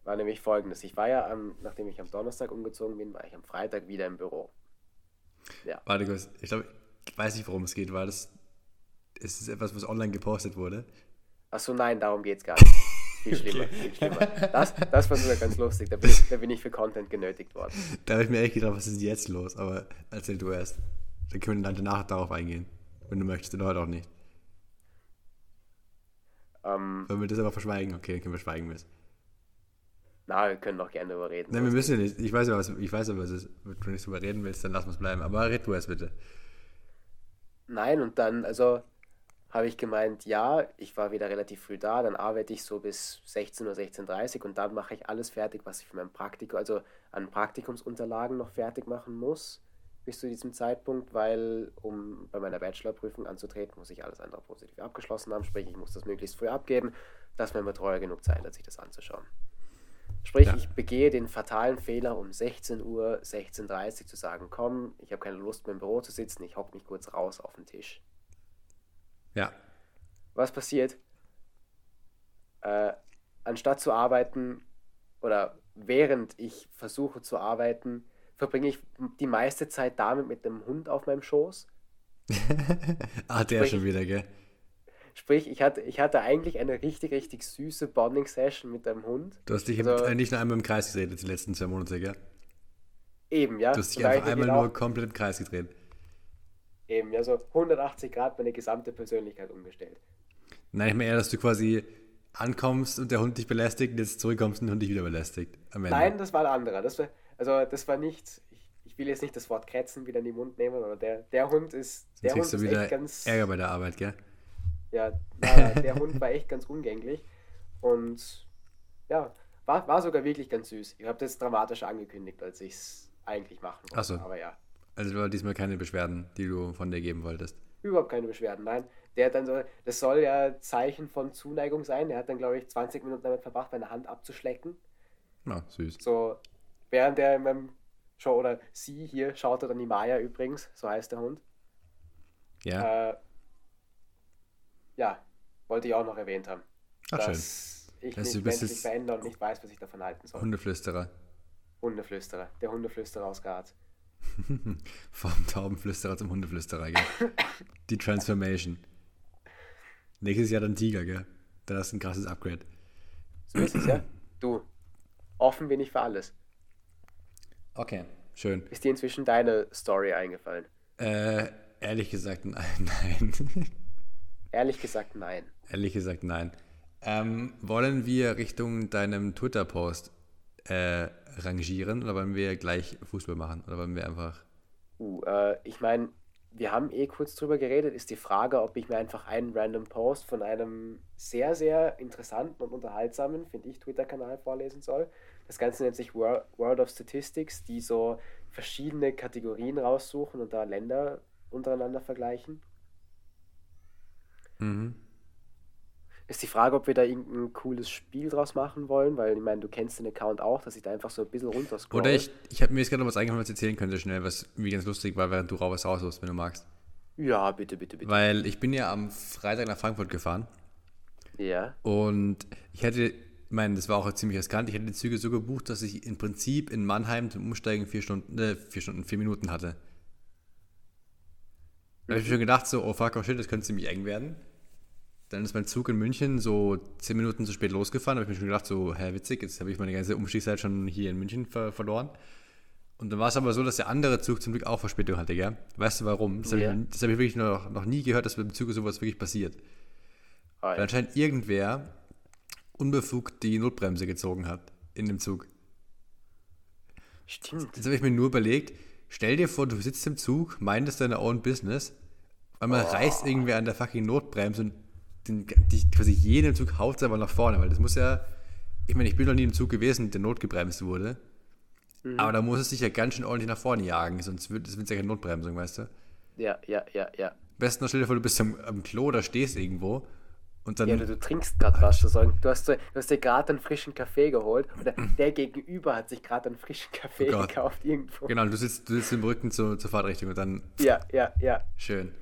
War nämlich folgendes. Ich war ja, am, nachdem ich am Donnerstag umgezogen bin, war ich am Freitag wieder im Büro. Ja. Warte kurz, ich glaube, weiß nicht, worum es geht, weil das es ist etwas, was online gepostet wurde. Achso, nein, darum geht's gar nicht. Viel schlimmer, viel schlimmer. Das, das war sogar ganz lustig. Da bin, ich, da bin ich für Content genötigt worden. Da habe ich mir echt gedacht, was ist jetzt los? Aber erzähl du erst. Dann können wir dann danach darauf eingehen. Wenn du möchtest, oder heute auch nicht. Ähm, Wollen wir das aber verschweigen? Okay, dann können wir schweigen müssen. na, wir können doch gerne darüber reden. Nein, wir müssen ja nicht. Ich weiß ja, was, ich weiß ja, was es ist. Wenn du nicht drüber reden willst, dann lass uns bleiben. Aber red du erst bitte. Nein, und dann, also habe ich gemeint, ja, ich war wieder relativ früh da, dann arbeite ich so bis 16 Uhr, 16.30 Uhr und dann mache ich alles fertig, was ich für mein Praktikum, also an Praktikumsunterlagen noch fertig machen muss, bis zu diesem Zeitpunkt, weil um bei meiner Bachelorprüfung anzutreten, muss ich alles andere positiv abgeschlossen haben, sprich, ich muss das möglichst früh abgeben, dass mein Betreuer genug Zeit hat, sich das anzuschauen. Sprich, Ja. ich begehe den fatalen Fehler, um 16 Uhr, 16.30 Uhr zu sagen, komm, ich habe keine Lust mehr im Büro zu sitzen, ich hocke mich kurz raus auf den Tisch. Ja. Was passiert? Äh, anstatt zu arbeiten oder während ich versuche zu arbeiten, verbringe ich die meiste Zeit damit mit dem Hund auf meinem Schoß. ah, der Sprich- schon wieder, gell? Sprich, ich hatte, ich hatte eigentlich eine richtig, richtig süße Bonding-Session mit dem Hund. Du hast dich Also- äh, nicht nur einmal im Kreis gedreht die letzten zwei Monate, gell? Eben, ja. Du hast dich einfach einmal nur komplett im Kreis gedreht. Eben, ja, so 180 Grad meine gesamte Persönlichkeit umgestellt. Nein, ich meine eher, dass du quasi ankommst und der Hund dich belästigt und jetzt zurückkommst und der Hund dich wieder belästigt. Nein, das war ein anderer. Das war, also, das war nicht. Ich, ich will jetzt nicht das Wort Kretzen wieder in den Mund nehmen, aber der, der Hund ist. Der Dann Hund ist wieder echt ganz. Ärger bei der Arbeit, gell? Ja, na, der Hund war echt ganz umgänglich. Und ja, war, war sogar wirklich ganz süß. Ich habe das dramatischer angekündigt, als ich es eigentlich machen wollte. So. Aber ja. Also war diesmal keine Beschwerden, die du von dir geben wolltest. Überhaupt keine Beschwerden, nein. Der hat dann so, das soll ja Zeichen von Zuneigung sein. Er hat dann, glaube ich, 20 Minuten damit verbracht, meine Hand abzuschlecken. Na, süß. So, während er in meinem Show, oder sie hier, schaut dann die Maya übrigens, so heißt der Hund. Ja. Äh, ja, wollte ich auch noch erwähnt haben. Ach, schön. dass ich Das ist mich menschlich verändere und nicht weiß, was ich davon halten soll. Hundeflüsterer. Hundeflüsterer, der Hundeflüsterer aus Graz. Vom Taubenflüsterer zum Hundeflüsterer, gell? Die Transformation. Nächstes Jahr dann Tiger, gell? Das ist ein krasses Upgrade. So ist es ja. Du, offen bin ich für alles. Okay. Schön. Ist dir inzwischen deine Story eingefallen? Äh, ehrlich gesagt, nein. Ehrlich gesagt, nein. ehrlich gesagt, nein. Ähm, wollen wir Richtung deinem Twitter-Post äh, rangieren oder wollen wir gleich Fußball machen? Oder wollen wir einfach. Uh, äh, ich meine, wir haben eh kurz drüber geredet. Ist die Frage, ob ich mir einfach einen random Post von einem sehr, sehr interessanten und unterhaltsamen, finde ich, Twitter-Kanal vorlesen soll. Das Ganze nennt sich Wor- World of Statistics, die so verschiedene Kategorien raussuchen und da Länder untereinander vergleichen. Mhm. Ist die Frage, ob wir da irgendein cooles Spiel draus machen wollen, weil ich meine, du kennst den Account auch, dass ich da einfach so ein bisschen runterscroll. Oder ich, ich habe mir jetzt gerade noch was eingefallen, was erzählen könnte, schnell, was wie ganz lustig war, während du raus was raussuchst, wenn du magst. Ja, bitte, bitte, bitte. Weil ich bin ja am Freitag nach Frankfurt gefahren Ja. und ich hätte, ich meine, das war auch ziemlich riskant, ich hätte die Züge so gebucht, dass ich im Prinzip in Mannheim zum Umsteigen vier Stunden, äh, vier Stunden, vier Minuten hatte. Da habe ich mir schon gedacht, so, oh fuck, oh shit, das könnte ziemlich eng werden. Dann ist mein Zug in München so zehn Minuten zu spät losgefahren. Da habe ich mir schon gedacht, so, hä, witzig, jetzt habe ich meine ganze Umstiegszeit schon hier in München ver verloren. Und dann war es aber so, dass der andere Zug zum Glück auch Verspätung hatte, gell? Weißt du warum? Das habe Ja. ich, das hab ich wirklich noch, noch nie gehört, dass beim Zug sowas wirklich passiert. Ah, Weil anscheinend irgendwer unbefugt die Notbremse gezogen hat in dem Zug. Stimmt. Jetzt habe ich mir nur überlegt, stell dir vor, du sitzt im Zug, meintest deine own business, auf einmal reißt irgendwer an der fucking Notbremse und den, die, quasi jeden Zug haut es aber nach vorne, weil das muss ja, ich meine, ich bin noch nie im Zug gewesen, der notgebremst wurde, aber da muss es sich ja ganz schön ordentlich nach vorne jagen, sonst wird es ja keine Notbremsung, weißt du? Ja, ja, ja, ja. Besten stell dir vor, du bist am, am Klo oder stehst irgendwo und dann Ja, du, du trinkst gerade was. Du, sagen. du, hast, du hast dir gerade einen frischen Kaffee geholt oder der Gegenüber hat sich gerade einen frischen Kaffee Oh gekauft irgendwo. Genau, du sitzt, du sitzt im Rücken zur, zur Fahrtrichtung und dann Ja, ja, ja. schön.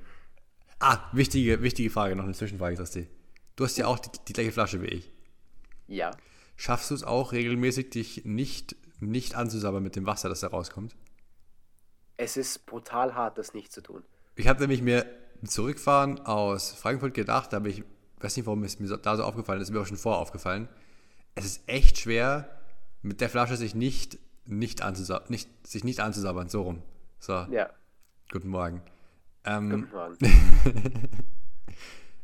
Ah, wichtige, wichtige Frage, noch eine Zwischenfrage, Sasti. Du hast ja auch die, die gleiche Flasche wie ich. Ja. Schaffst du es auch regelmäßig, dich nicht, nicht anzusabbern mit dem Wasser, das da rauskommt? Es ist brutal hart, das nicht zu tun. Ich habe nämlich mir zurückfahren aus Frankfurt gedacht, aber ich weiß nicht, warum es mir da so aufgefallen ist, ist mir auch schon vorher aufgefallen. Es ist echt schwer, mit der Flasche sich nicht, nicht, anzusa nicht, sich nicht anzusabbern, so rum. So, Ja. guten Morgen. Ähm.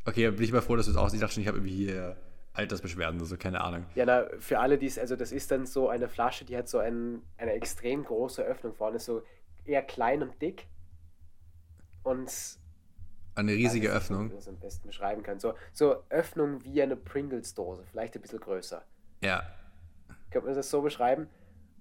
Okay, dann bin ich mal froh, dass du es aussiehst. Ich dachte schon, ich habe irgendwie hier Altersbeschwerden oder so, keine Ahnung. Ja, na, für alle, die es, also das ist dann so eine Flasche, die hat so ein, eine extrem große Öffnung vorne, so eher klein und dick. Und Eine riesige weiß nicht, Öffnung. Wie man es am besten beschreiben kann. So, so Öffnung wie eine Pringles-Dose, vielleicht ein bisschen größer. Ja. Kann man das so beschreiben?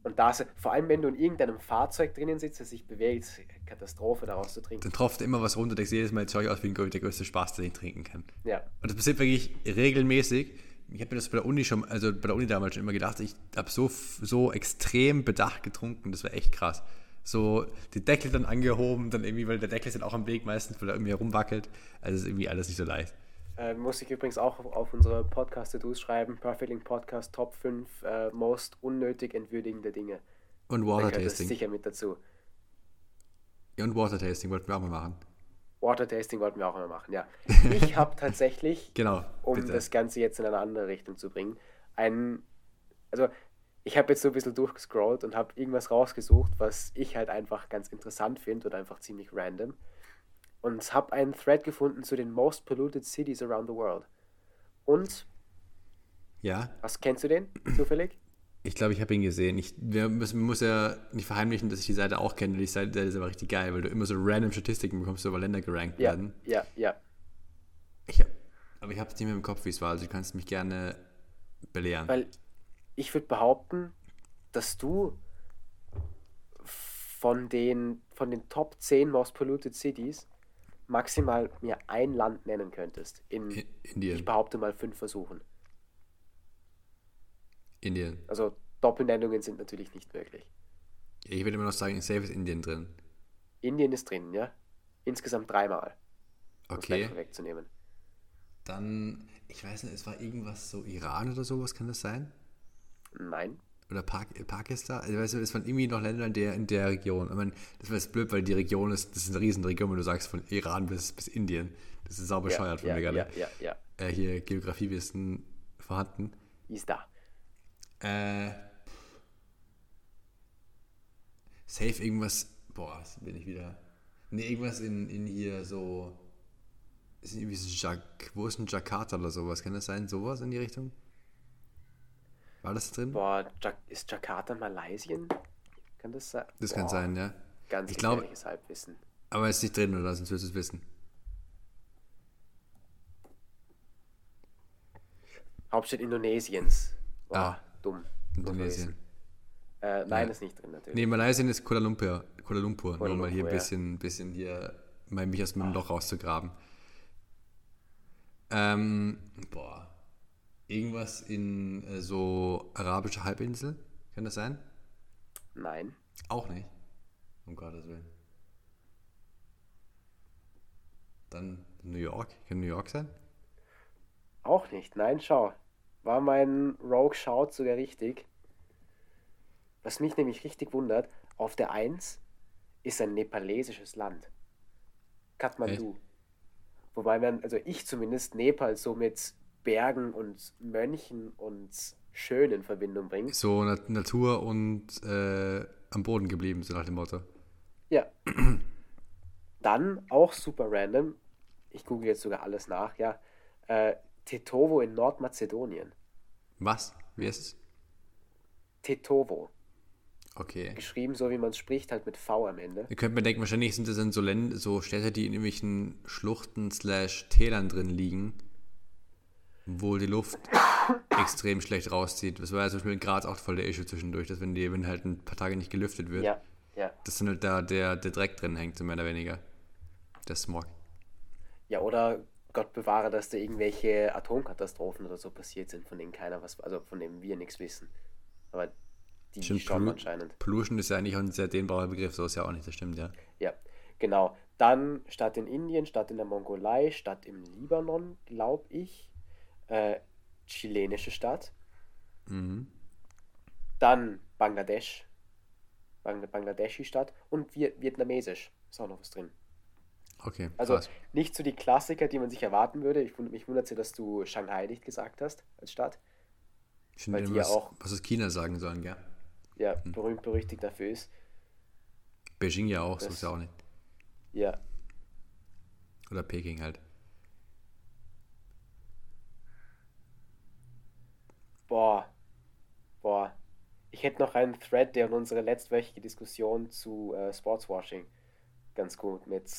Und da ist, vor allem wenn du in irgendeinem Fahrzeug drinnen sitzt, das sich bewegt, Katastrophe daraus zu trinken. Dann tropft immer was runter. Denkst jedes Mal, ich aus wie ein, der größte Spaß, den ich trinken kann. Ja, Und das passiert wirklich regelmäßig. Ich habe mir das bei der Uni schon, also bei der Uni damals schon immer gedacht, ich habe so, so extrem bedacht getrunken, das war echt krass. So die Deckel dann angehoben, dann irgendwie, weil der Deckel ist dann auch am Weg meistens, weil er irgendwie herumwackelt. Also ist irgendwie alles nicht so leicht. Äh, muss ich übrigens auch auf, auf unsere Podcast-To-Dos schreiben. Perfect Link Podcast Top 5 äh, most unnötig entwürdigende Dinge. Und Water Tasting. sicher mit dazu. Ja, und Water Tasting wollten wir auch mal machen. Water Tasting wollten wir auch mal machen, ja. Ich habe tatsächlich, Genau. um bitte. das Ganze jetzt in eine andere Richtung zu bringen, ein, also ich habe jetzt so ein bisschen durchgescrollt und habe irgendwas rausgesucht, was ich halt einfach ganz interessant finde oder einfach ziemlich random. Und habe einen Thread gefunden zu den most polluted cities around the world. Und, Ja, was kennst du den zufällig? ich glaube, ich habe ihn gesehen. Ich, wir müssen, muss ja nicht verheimlichen, dass ich die Seite auch kenne. Die Seite ist aber richtig geil, weil du immer so random Statistiken bekommst, über Länder gerankt Ja, werden. ja, ja. Ich hab, aber ich habe es nicht mehr im Kopf, wie es war. Also du kannst mich gerne belehren. Weil ich würde behaupten, dass du von den, von den Top 10 most polluted cities maximal mir ein Land nennen könntest, in, Indien. ich behaupte mal fünf Versuchen. Indien. Also Doppelnennungen sind natürlich nicht möglich. Ich würde immer noch sagen, safe ist Indien drin. Indien ist drin, ja? Insgesamt dreimal, um Okay. vorwegzunehmen. Dann, ich weiß nicht, es war irgendwas so Iran oder sowas, kann das sein? Nein. Oder Pak Pakistan? Also, weißt du, es waren irgendwie noch Länder in der, in der Region. Ich meine, das jetzt blöd, weil die Region ist, das ist eine Riesenregion, wenn du sagst von Iran bis, bis Indien. Das ist sau bescheuert von ja, mir ja, gerade. ja, ja, ja. Äh, hier Geografiewissen vorhanden. Ist da. Äh, safe irgendwas. Boah, bin ich wieder. Ne, irgendwas in, in hier so. Ist irgendwie so Jak wo ist ein Jakarta oder sowas? Kann das sein? Sowas in die Richtung? War das drin? Boah, ist Jakarta Malaysien? Kann das sein? das kann Boah, sein, ja. Ganz Ich glaube- Halbwissen. Aber ist nicht drin, oder? Sonst wirst du es wissen. Hauptstadt Indonesiens. Boah, Ah, dumm. Indonesien. Äh, nein, Ja. ist nicht drin natürlich. Nee, Malaysia ist Kuala Lumpur. Kuala Lumpur. Kuala nur mal hier ein Lumpur, ja. bisschen, bisschen hier, mal mich aus dem Loch rauszugraben. Ähm, boah. Irgendwas in äh, so arabischer Halbinsel? Kann das sein? Nein. Auch nicht. Um Gottes Willen. Dann New York. Kann New York sein? Auch nicht. Nein, schau. War mein Rogue Shout sogar richtig. Was mich nämlich richtig wundert, auf der 1 ist ein nepalesisches Land. Kathmandu. Wobei man, also ich zumindest, Nepal so mit Bergen und Mönchen und Schön in Verbindung bringt. So Na Natur und äh, am Boden geblieben, so nach dem Motto. Ja. Dann auch super random. Ich google jetzt sogar alles nach, ja. Äh, Tetovo in Nordmazedonien. Was? Wie ist es? Tetovo. Okay. Geschrieben so, wie man es spricht, halt mit V am Ende. Ihr könnt mir denken, wahrscheinlich sind das dann so, so Städte, die in irgendwelchen Schluchten slash Tälern drin liegen, wo die Luft extrem schlecht rauszieht. Das war ja zum Beispiel in Graz auch voll der Issue zwischendurch, dass wenn die, wenn halt ein paar Tage nicht gelüftet wird, Ja, ja. dass dann halt da der, der Dreck drin hängt, so mehr oder weniger. Der Smog. Ja, oder Gott bewahre, dass da irgendwelche Atomkatastrophen oder so passiert sind, von denen keiner was, also von denen wir nichts wissen. Aber die Stimmt, schon Pollu- anscheinend. Pollution ist ja eigentlich auch ein sehr dehnbarer Begriff, so ist ja auch nicht, das stimmt, ja. Ja, genau. Dann Stadt in Indien, Stadt in der Mongolei, Stadt im Libanon, glaube ich. Äh, chilenische Stadt. Mhm. Dann Bangladesch. Bang Bangladeschi-Stadt. Und Vi vietnamesisch. Ist auch noch was drin. Okay, Also krass. nicht so die Klassiker, die man sich erwarten würde. Ich, mich wundert ja, dass du Shanghai nicht gesagt hast als Stadt. Ich weil finde, die ja was, auch- was aus China sagen sollen, gell? Ja, berühmt berüchtigt dafür ist. Beijing ja auch, so Das- ist ja auch nicht. Ja, Oder Peking halt. Boah, boah. Ich hätte noch einen Thread, der in unsere letztwöchige Diskussion zu äh, Sportswashing ganz gut mit,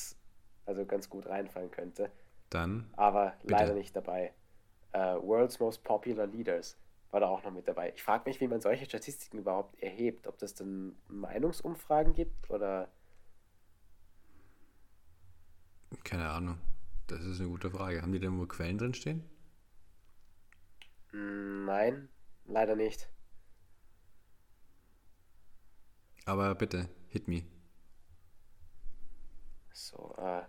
also ganz gut reinfallen könnte. Dann, aber Bitte. leider nicht dabei. Äh, World's Most Popular Leaders war da auch noch mit dabei. Ich frage mich, wie man solche Statistiken überhaupt erhebt. Ob das dann Meinungsumfragen gibt oder. keine Ahnung. Das ist eine gute Frage. Haben die denn wohl Quellen drin stehen? Mm, Nein, leider nicht. Aber bitte, hit me. So, äh,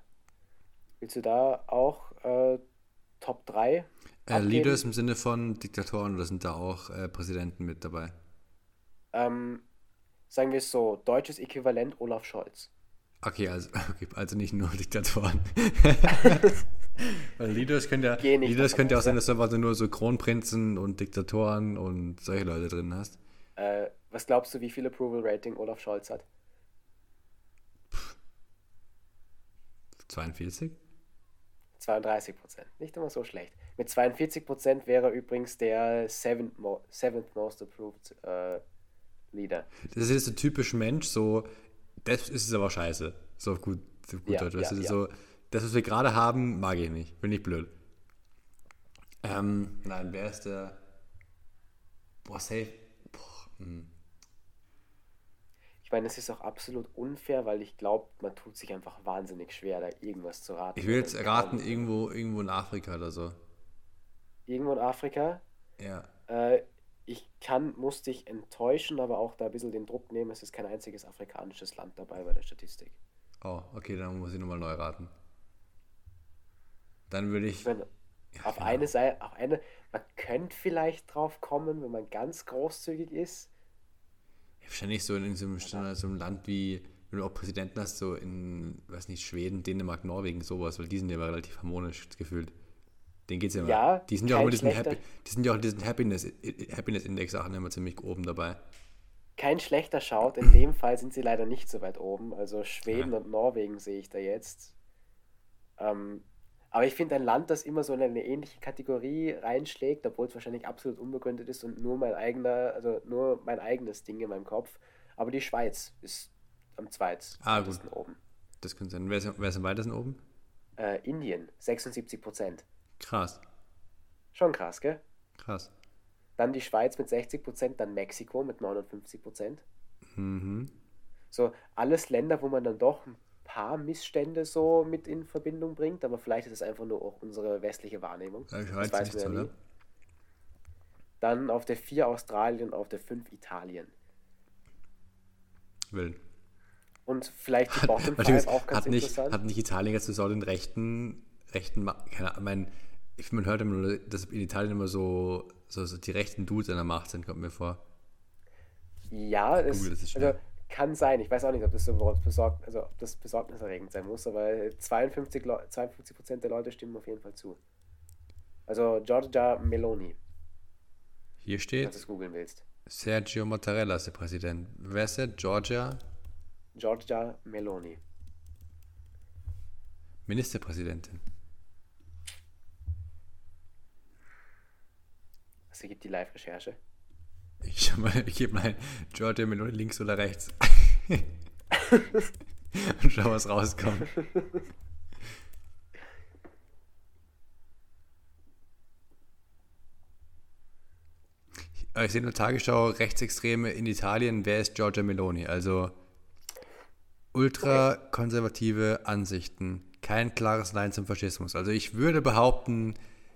willst du da auch äh, Top 3? Äh? Leaders im Sinne von Diktatoren oder sind da auch äh, Präsidenten mit dabei? Ähm, sagen wir es so: deutsches Äquivalent Olaf Scholz. Okay, also, okay, also nicht nur Diktatoren. Weil Leaders könnte ja, davon könnte ja auch sein, dass du einfach nur so Kronprinzen und Diktatoren und solche Leute drin hast. Äh, was glaubst du, wie viel Approval Rating Olaf Scholz hat? 42? 32 Prozent. Nicht immer so schlecht. Mit 42 Prozent wäre er übrigens der seventh, mo seventh most approved äh, Leader. Das ist so typisch Mensch, so, das ist aber scheiße. So auf gut, auf gut Ja, Deutsch. Weißt ja, du, ja. so, das, was wir gerade haben, mag ich nicht. Bin ich blöd. Ähm, nein, wer ist der? Boah, safe. Boah, hm. Ich meine, es ist auch absolut unfair, weil ich glaube, man tut sich einfach wahnsinnig schwer, da irgendwas zu raten. Ich will jetzt raten, irgendwo, irgendwo in Afrika oder so. Irgendwo in Afrika? Ja. Äh, ich kann, muss dich enttäuschen, aber auch da ein bisschen den Druck nehmen. Es ist kein einziges afrikanisches Land dabei bei der Statistik. Oh, okay, dann muss ich nochmal neu raten. Dann würde ich. Wenn, Ja, auf genau. eine Seite, auf eine, man könnte vielleicht drauf kommen, wenn man ganz großzügig ist. Ja, wahrscheinlich so in so einem, so einem Land wie, wenn du auch Präsidenten hast, so in, weiß nicht, Schweden, Dänemark, Norwegen, sowas, weil die sind ja immer relativ harmonisch gefühlt. Denen geht's ja immer. Ja, die sind ja auch diesen, schlechter- Happy, die sind ja auch in diesen Happiness, Happiness Index Sachen immer ziemlich oben dabei. Kein schlechter Schaut, in dem Fall sind sie leider nicht so weit oben. Also Schweden und Norwegen sehe ich da jetzt. Ähm, aber ich finde ein Land, das immer so in eine ähnliche Kategorie reinschlägt, obwohl es wahrscheinlich absolut unbegründet ist und nur mein eigener, also nur mein eigenes Ding in meinem Kopf. Aber die Schweiz ist am zweit Ah, oben. Das könnte sein. Wer ist, wer ist am weitesten oben? Äh, Indien, 76 Prozent. Krass, Schon krass, gell? krass. Dann die Schweiz mit 60 Prozent, dann Mexiko mit 59 Prozent. Mhm. So alles Länder, wo man dann doch ein paar Missstände so mit in Verbindung bringt, aber vielleicht ist es einfach nur auch unsere westliche Wahrnehmung. Ja, Schweiz weiß ja oder? nie. Dann auf der 4 Australien, auf der 5 Italien. Will. Und vielleicht die Bottom Warte, 5 auch ganz hat, nicht, interessant. hat nicht Italien jetzt so den rechten, rechten, keine Ahnung, mein, ich, man hört immer, nur, dass in Italien immer so, so, so die rechten Dudes an der Macht sind, kommt mir vor. ja, es, Google, das ist also. Kann sein. Ich weiß auch nicht, ob das so besorgt, also ob das besorgniserregend sein muss, aber 52, Leu- 52 Prozent der Leute stimmen auf jeden Fall zu. Also Giorgia Meloni, Hier steht, du es googeln willst. Sergio Mattarella ist der Präsident. Wer ist der? Georgia? Giorgia Meloni. Ministerpräsidentin. Also gibt die Live-Recherche. Ich, ich gebe mal Georgia Meloni links oder rechts. Und schau, was rauskommt. Ich sehe in der Tagesschau Rechtsextreme in Italien. Wer ist Giorgia Meloni? Also ultrakonservative Ansichten. Kein klares Nein zum Faschismus. Also ich würde behaupten,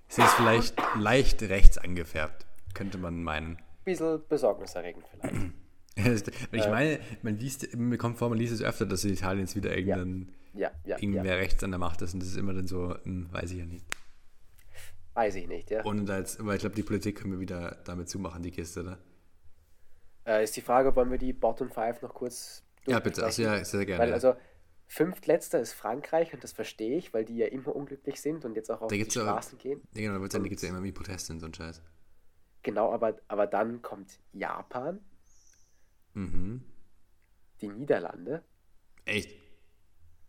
sie ist vielleicht leicht rechts angefärbt. Könnte man meinen. Bisschen besorgniserregend vielleicht. ich meine, man liest, mir kommt vor, man liest es öfter, dass in Italien jetzt wieder irgendein, Ja, ja, irgendwer ja. rechts an der Macht ist und das ist immer dann so, hm, weiß ich ja nicht. Weiß ich nicht, ja. Da jetzt, aber ich glaube, die Politik können wir wieder damit zumachen, die Kiste, ne? Äh, ist die Frage, wollen wir die Bottom 5 noch kurz Ja, bitte, also ja, sehr gerne. Weil also fünftletzter ist Frankreich und das verstehe ich, weil die ja immer unglücklich sind und jetzt auch auf Da die Straßen gehen. ja, genau, da gibt es ja immer irgendwie Proteste und so ein Scheiß. Genau, aber, aber dann kommt Japan, Mhm. die Niederlande, Echt?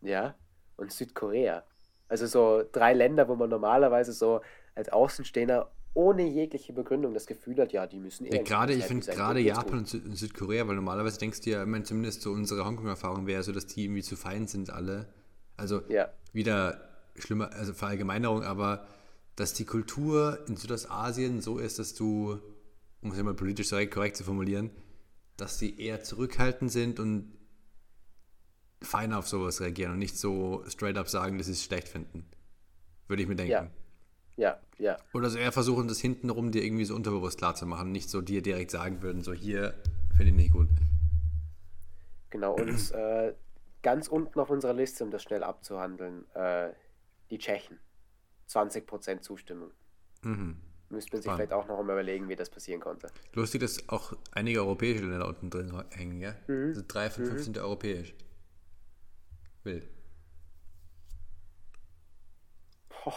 ja, und Südkorea. Also so drei Länder, wo man normalerweise so als Außenstehender ohne jegliche Begründung das Gefühl hat, ja, die müssen Ja, eher gerade, ich finde gerade Japan und, Süd und Südkorea, weil normalerweise denkst du ja, ich meine, zumindest so unsere Hongkong-Erfahrung wäre so, dass die irgendwie zu fein sind alle. Also Ja. wieder schlimmer, also Verallgemeinerung, aber dass die Kultur in Südostasien so ist, dass du, um es mal politisch korrekt zu formulieren, dass die eher zurückhaltend sind und fein auf sowas reagieren und nicht so straight up sagen, dass sie es schlecht finden. Würde ich mir denken. Ja. Ja, ja. Oder so eher versuchen, das hintenrum dir irgendwie so unterbewusst klar zu machen, nicht so dir direkt sagen würden, so hier finde ich nicht gut. Genau, und äh, ganz unten auf unserer Liste, um das schnell abzuhandeln, äh, die Tschechen. 20% Zustimmung. Mhm. Müsste man sich Spannend. vielleicht auch noch mal überlegen, wie das passieren konnte. Lustig, dass auch einige europäische Länder unten drin hängen, ja? Mhm. Also drei von fünf sind europäisch. Wild. Boah,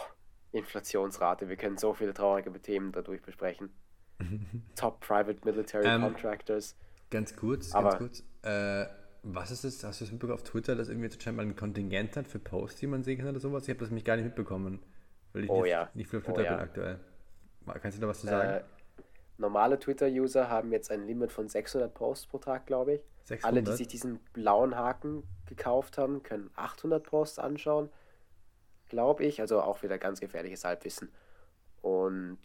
Inflationsrate, wir können so viele traurige Themen dadurch besprechen. Top Private Military Ähm, Contractors. Ganz kurz, Aber- ganz kurz. Äh, was ist das? Hast du es mitbekommen auf Twitter, dass irgendwie jetzt scheinbar ein Kontingent hat für Posts, die man sehen kann oder sowas? Ich habe das mich gar nicht mitbekommen, weil ich Oh nicht, ja. nicht viel auf Oh Twitter ja. bin aktuell. Mal- Kannst du da was zu sagen? Äh, normale Twitter-User haben jetzt ein Limit von 600 Posts pro Tag, glaube ich. Alle, die 600? sich diesen blauen Haken gekauft haben, können 800 Posts anschauen, glaube ich. Also auch wieder ganz gefährliches Halbwissen. Und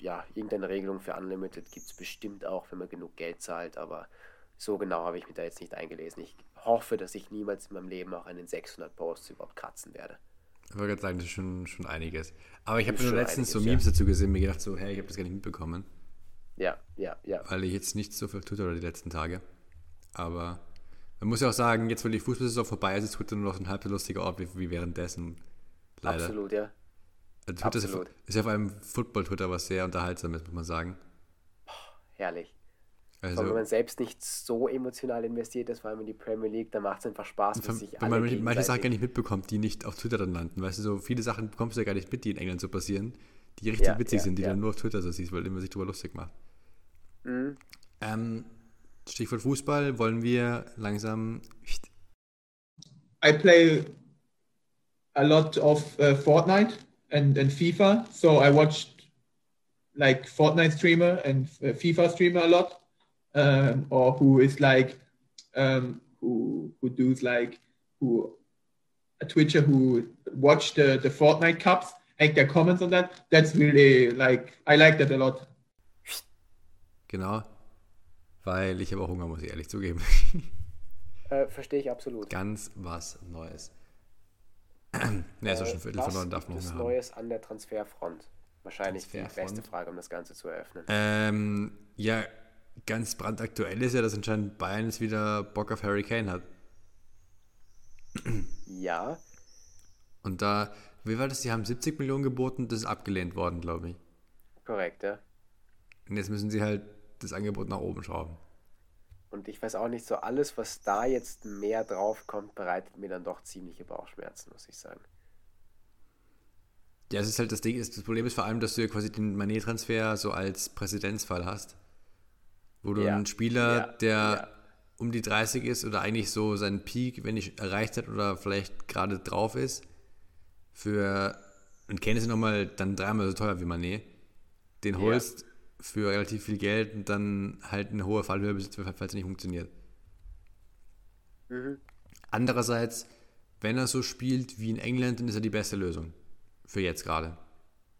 ja, irgendeine Regelung für Unlimited gibt es bestimmt auch, wenn man genug Geld zahlt, aber so genau habe ich mich da jetzt nicht eingelesen. Ich hoffe, dass ich niemals in meinem Leben auch einen 600 Posts überhaupt kratzen werde. Ich wollte gerade sagen, das ist schon, schon einiges. Aber ich habe nur letztens so einiges, Memes ja. dazu gesehen, mir gedacht so, hey, ich habe das gar nicht mitbekommen, Ja, ja, ja. weil ich jetzt nicht so viel Twitter die letzten Tage. Aber man muss ja auch sagen, jetzt, weil die Fußballsaison vorbei ist, ist Twitter nur noch ein halb so lustiger Ort wie, wie währenddessen. Leider. Absolut, ja. Also Twitter ist, ja, absolut. ist ja vor allem Football-Twitter, was sehr unterhaltsam ist, muss man sagen. Herrlich. Aber wenn Also, man selbst nicht so emotional investiert ist, vor allem in die Premier League, dann macht es einfach Spaß, wenn sich wenn alle man manche Sachen gar nicht mitbekommt, die nicht auf Twitter dann landen. Weißt du, so viele Sachen bekommst du ja gar nicht mit, die in England so passieren, die richtig Ja, witzig ja, sind, die ja. dann nur auf Twitter so siehst, weil immer sich drüber lustig macht. Mhm. Ähm, Stichwort Fußball, wollen wir langsam. I play a lot of uh, Fortnite and, and FIFA. So I watched like Fortnite streamer and uh, FIFA streamer a lot, um, or who is like um, who who does like who a Twitcher who watch the the Fortnite cups, make their comments on that. That's really like I like that a lot. Genau. Weil ich habe auch Hunger, muss ich ehrlich zugeben. Äh, Verstehe ich absolut. Ganz was Neues. ne, ist doch schon Viertel Was von neun, darf Hunger haben. Neues an der Transferfront? Wahrscheinlich die Transferfront? beste Frage, um das Ganze zu eröffnen. Ähm, ja, ganz brandaktuell ist ja, dass anscheinend Bayern jetzt wieder Bock auf Harry Kane hat. Ja, Und da, wie war das? Die haben 70 Millionen geboten, das ist abgelehnt worden, glaube ich. korrekt, ja. Und jetzt müssen sie halt das Angebot nach oben schrauben. Und ich weiß auch nicht, so alles, was da jetzt mehr drauf kommt, bereitet mir dann doch ziemliche Bauchschmerzen, muss ich sagen. Ja, es ist halt das Ding, das Problem ist vor allem, dass du ja quasi den Manet-Transfer so als Präzedenzfall hast. Wo du Ja, einen Spieler, ja, der ja. um die 30 ist oder eigentlich so seinen Peak, wenn nicht erreicht hat oder vielleicht gerade drauf ist, für, und Kane ist nochmal dann dreimal so teuer wie Manet, den holst für relativ viel Geld und dann halt eine hohe Fallhöhe besitzt, falls es nicht funktioniert. Mhm. Andererseits, wenn er so spielt wie in England, dann ist er die beste Lösung. Für jetzt gerade.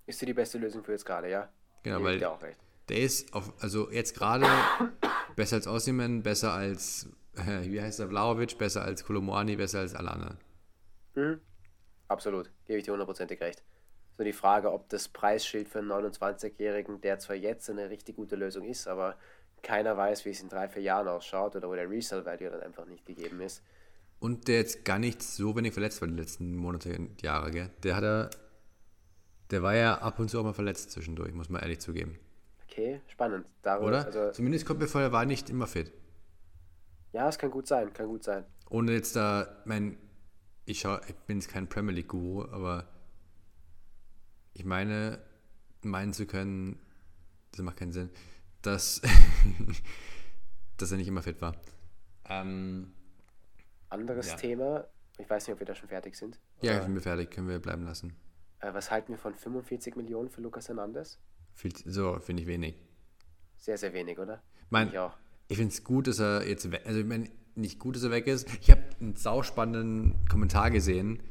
Ist dir die beste Lösung für jetzt gerade, ja? Genau, Gebe weil ich auch recht. Der ist auf, also jetzt gerade besser als Osimhen, besser als, äh, wie heißt er, Vlahovic, besser als Kolomoani, besser als alle anderen. Mhm. Absolut, gebe ich dir hundertprozentig recht. So die Frage, ob das Preisschild für einen 29-Jährigen, der zwar jetzt eine richtig gute Lösung ist, aber keiner weiß, wie es in drei, vier Jahren ausschaut oder wo der Resale-Value dann einfach nicht gegeben ist. Und der jetzt gar nicht so wenig verletzt war die letzten Monate und Jahre, gell? Der hat er, der war ja ab und zu auch mal verletzt zwischendurch, muss man ehrlich zugeben. Okay, spannend. Darüber, Oder? Also, Zumindest kommt mir vor, er war nicht immer fit. ja, es kann gut sein, kann gut sein. Ohne jetzt da, mein, ich, schau, ich bin jetzt kein Premier League Guru, aber ich meine, meinen zu können, das macht keinen Sinn, dass, dass er nicht immer fit war. Ähm, Anderes Ja. Thema, ich weiß nicht, ob wir da schon fertig sind. ja, sind wir fertig, können wir bleiben lassen. äh, was halten wir von 45 Millionen für Lucas Hernandez? Viel, so, finde ich wenig. Sehr, sehr wenig, oder? Mein, Ich auch. Ich finde es gut, dass er jetzt weg Also, ich meine, nicht gut, dass er weg ist. Ich habe einen sauspannenden Kommentar gesehen,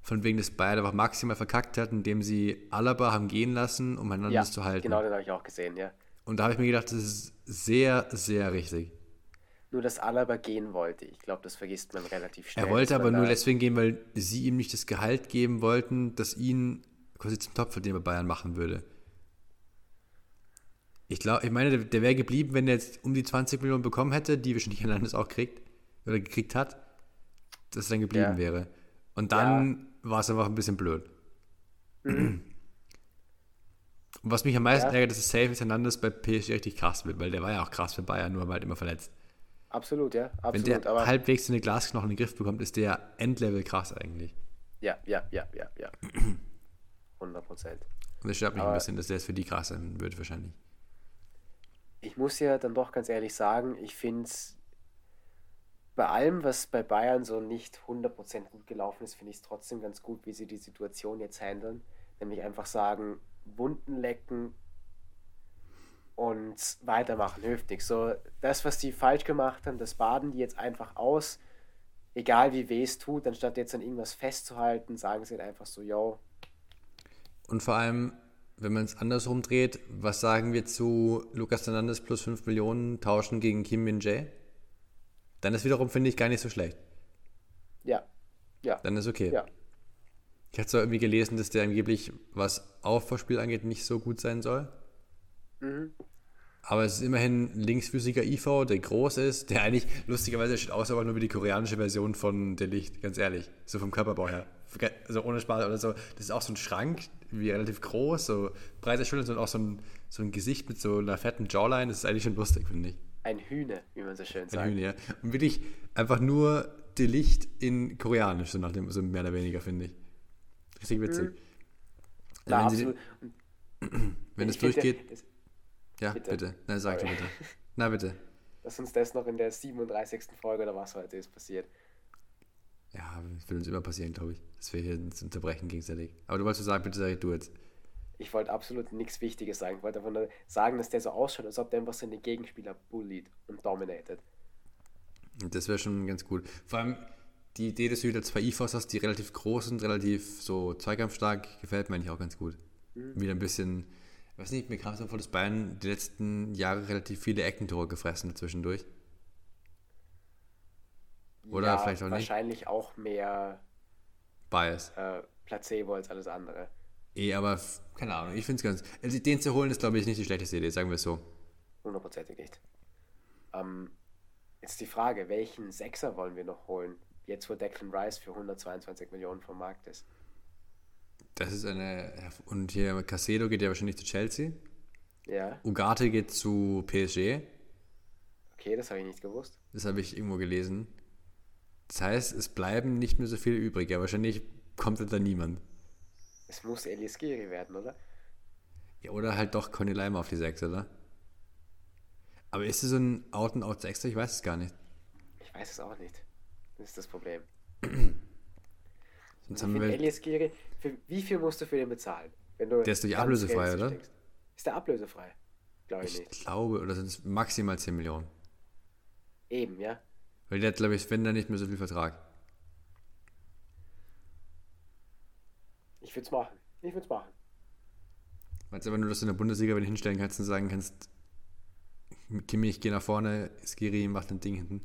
von wegen, dass Bayern einfach maximal verkackt hat, indem sie Alaba haben gehen lassen, um einander Ja, zu halten. genau den habe ich auch gesehen, ja. Und da habe ich mir gedacht, das ist sehr, sehr richtig. Nur, dass Alaba gehen wollte. Ich glaube, das vergisst man relativ schnell. Er wollte aber nur deswegen gehen, weil sie ihm nicht das Gehalt geben wollten, das ihn quasi zum Topverdiener bei Bayern machen würde. Ich glaube, ich meine, der, der wäre geblieben, wenn er jetzt um die 20 Millionen bekommen hätte, die wahrscheinlich Hernandez auch kriegt oder gekriegt hat, dass er dann geblieben Ja. wäre. Und dann war es einfach ein bisschen blöd. Und was mich am meisten Ja. ärgert, ist, dass Safe Hernandez bei PSG richtig krass wird, weil der war ja auch krass für Bayern, nur war halt immer verletzt. Absolut, ja. Wenn Absolut. der aber halbwegs so eine Glasknochen in den Griff bekommt, ist der Endlevel krass eigentlich. ja, ja, ja, ja, ja. 100 Prozent. Und das stört mich ein Aber- bisschen, dass der es für die krass sein wird wahrscheinlich. Ich muss ja dann doch ganz ehrlich sagen, ich finde es bei allem, was bei Bayern so nicht 100% gut gelaufen ist, finde ich es trotzdem ganz gut, wie sie die Situation jetzt handeln. Nämlich einfach sagen, Wunden lecken und weitermachen, nichts. So, das, was die falsch gemacht haben, das baden die jetzt einfach aus. Egal wie weh es tut, anstatt jetzt an irgendwas festzuhalten, sagen sie halt einfach so, yo, Und vor allem, wenn man es andersrum dreht, was sagen wir zu Lukas Hernandez plus 5 Millionen tauschen gegen Kim Min Jae? dann ist wiederum, finde ich, gar nicht so schlecht. Ja. Ja. Dann ist okay. Ja. Ich hatte zwar irgendwie gelesen, dass der angeblich, was Aufbauspiel angeht, nicht so gut sein soll. Mhm. Aber es ist immerhin linksfüßiger IV, der groß ist, der eigentlich lustigerweise steht aus, aber nur wie die koreanische Version von der Licht, ganz ehrlich. So vom Körperbau her. Also ohne Spaß oder so. Das ist auch so ein Schrank, wie relativ groß, so breite Schultern und auch so ein, so ein Gesicht mit so einer fetten Jawline. Das ist eigentlich schon lustig, finde ich. Ein Hühner, wie man so schön sagt. Ein Hühner, ja. Und wirklich einfach nur die Licht in Koreanisch, so nach dem, so mehr oder weniger, finde ich. Richtig witzig. Mhm. Ja, wenn sie- absolut. Und wenn es finde, durchgeht. das- Ja, bitte. bitte. Nein, sag du bitte. Na bitte. Dass uns das noch in der 37. Folge oder was heute ist passiert. Ja, das wird uns immer passieren, glaube ich, dass wir hier uns unterbrechen gegenseitig. Aber du wolltest sagen, bitte sag du jetzt. Ich wollte absolut nichts Wichtiges sagen. Ich wollte einfach nur sagen, dass der so ausschaut, als ob der einfach seine Gegenspieler bullied und dominated. Und Das wäre schon ganz gut. Vor allem die Idee, dass du wieder zwei IFOs hast, die relativ groß sind, relativ so zweikampfstark, gefällt mir eigentlich auch ganz gut. Wieder ein bisschen, ich weiß nicht, mir kam es so vor, dass Bayern die letzten Jahre relativ viele Eckentore gefressen zwischendurch. Oder ja, vielleicht auch nicht. wahrscheinlich auch mehr Bias. äh, Placebo als alles andere. Eh, aber keine Ahnung, ich finde es ganz. Also den zu holen ist, glaube ich, nicht die schlechteste Idee, sagen wir es so. Hundertprozentig nicht. Ähm, jetzt die Frage, welchen Sechser wollen wir noch holen? Jetzt, wo Declan Rice für 122 Millionen vom Markt ist. Das ist eine. Und hier Casedo geht ja wahrscheinlich zu Chelsea. Ja, Ugarte geht zu PSG. okay, das habe ich nicht gewusst. Das habe ich irgendwo gelesen. Das heißt, es bleiben nicht mehr so viele übrig. Ja, wahrscheinlich kommt da niemand. Es muss Elias Giri werden, oder? Ja, oder halt doch Conny Leimer auf die 6, oder? Aber ist es so ein Out-and-Out 6 Ich weiß es gar nicht. Ich weiß es auch nicht. Das ist das Problem. Sonst Ich haben wir, Elias Giri, für wie viel musst du für den bezahlen? Wenn du Der ist ganz ablösefrei, oder? denkst. Ist der ablösefrei? Glaube ich ich nicht. glaube, oder sind es maximal 10 Millionen? Eben, ja. Weil der hat, glaube ich, wenn dann nicht mehr so viel Vertrag. Ich würde es machen. Ich würde es machen. Meinst du aber nur, dass du in der Bundesliga, wenn du hinstellen kannst und sagen kannst, Kimmich, geh nach vorne, Skiri macht ein Ding hinten.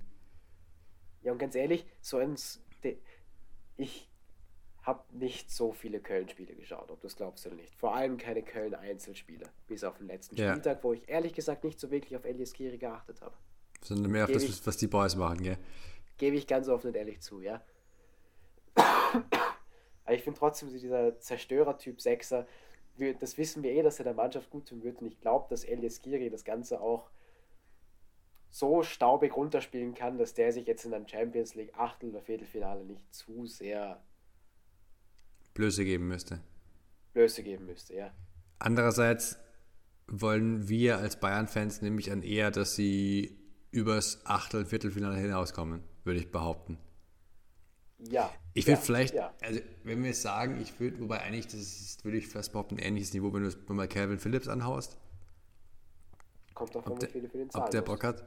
Ja, und ganz ehrlich, so eins, de- ich habe nicht so viele Köln-Spiele geschaut, ob du es glaubst oder nicht. Vor allem keine Köln-Einzelspiele, bis auf den letzten Ja. Spieltag, wo ich ehrlich gesagt nicht so wirklich auf Elias Giri geachtet habe. Sondern mehr auf Gebe das, ich- was die Boys machen, gell? Gebe ich ganz offen und ehrlich zu, ja. Aber ich finde trotzdem, dieser Zerstörer-Typ Sechser, das wissen wir eh, dass er der Mannschaft gut tun wird. Und ich glaube, dass Elias Giri das Ganze auch so staubig runterspielen kann, dass der sich jetzt in einem Champions League Achtel- oder Viertelfinale nicht zu sehr Blöße geben müsste. Blöße geben müsste, ja. Andererseits wollen wir als Bayern-Fans nämlich an eher, dass sie übers Achtel-, Viertelfinale hinauskommen, würde ich behaupten. Ja. Ich würde ja, vielleicht, Ja. also wenn wir sagen, ich würde, wobei eigentlich, das ist, würde ich fast behaupten, ein ähnliches Niveau, wenn du es mal Calvin Phillips anhaust, Kommt davon, wie der, viele für den ob der. Bock hat.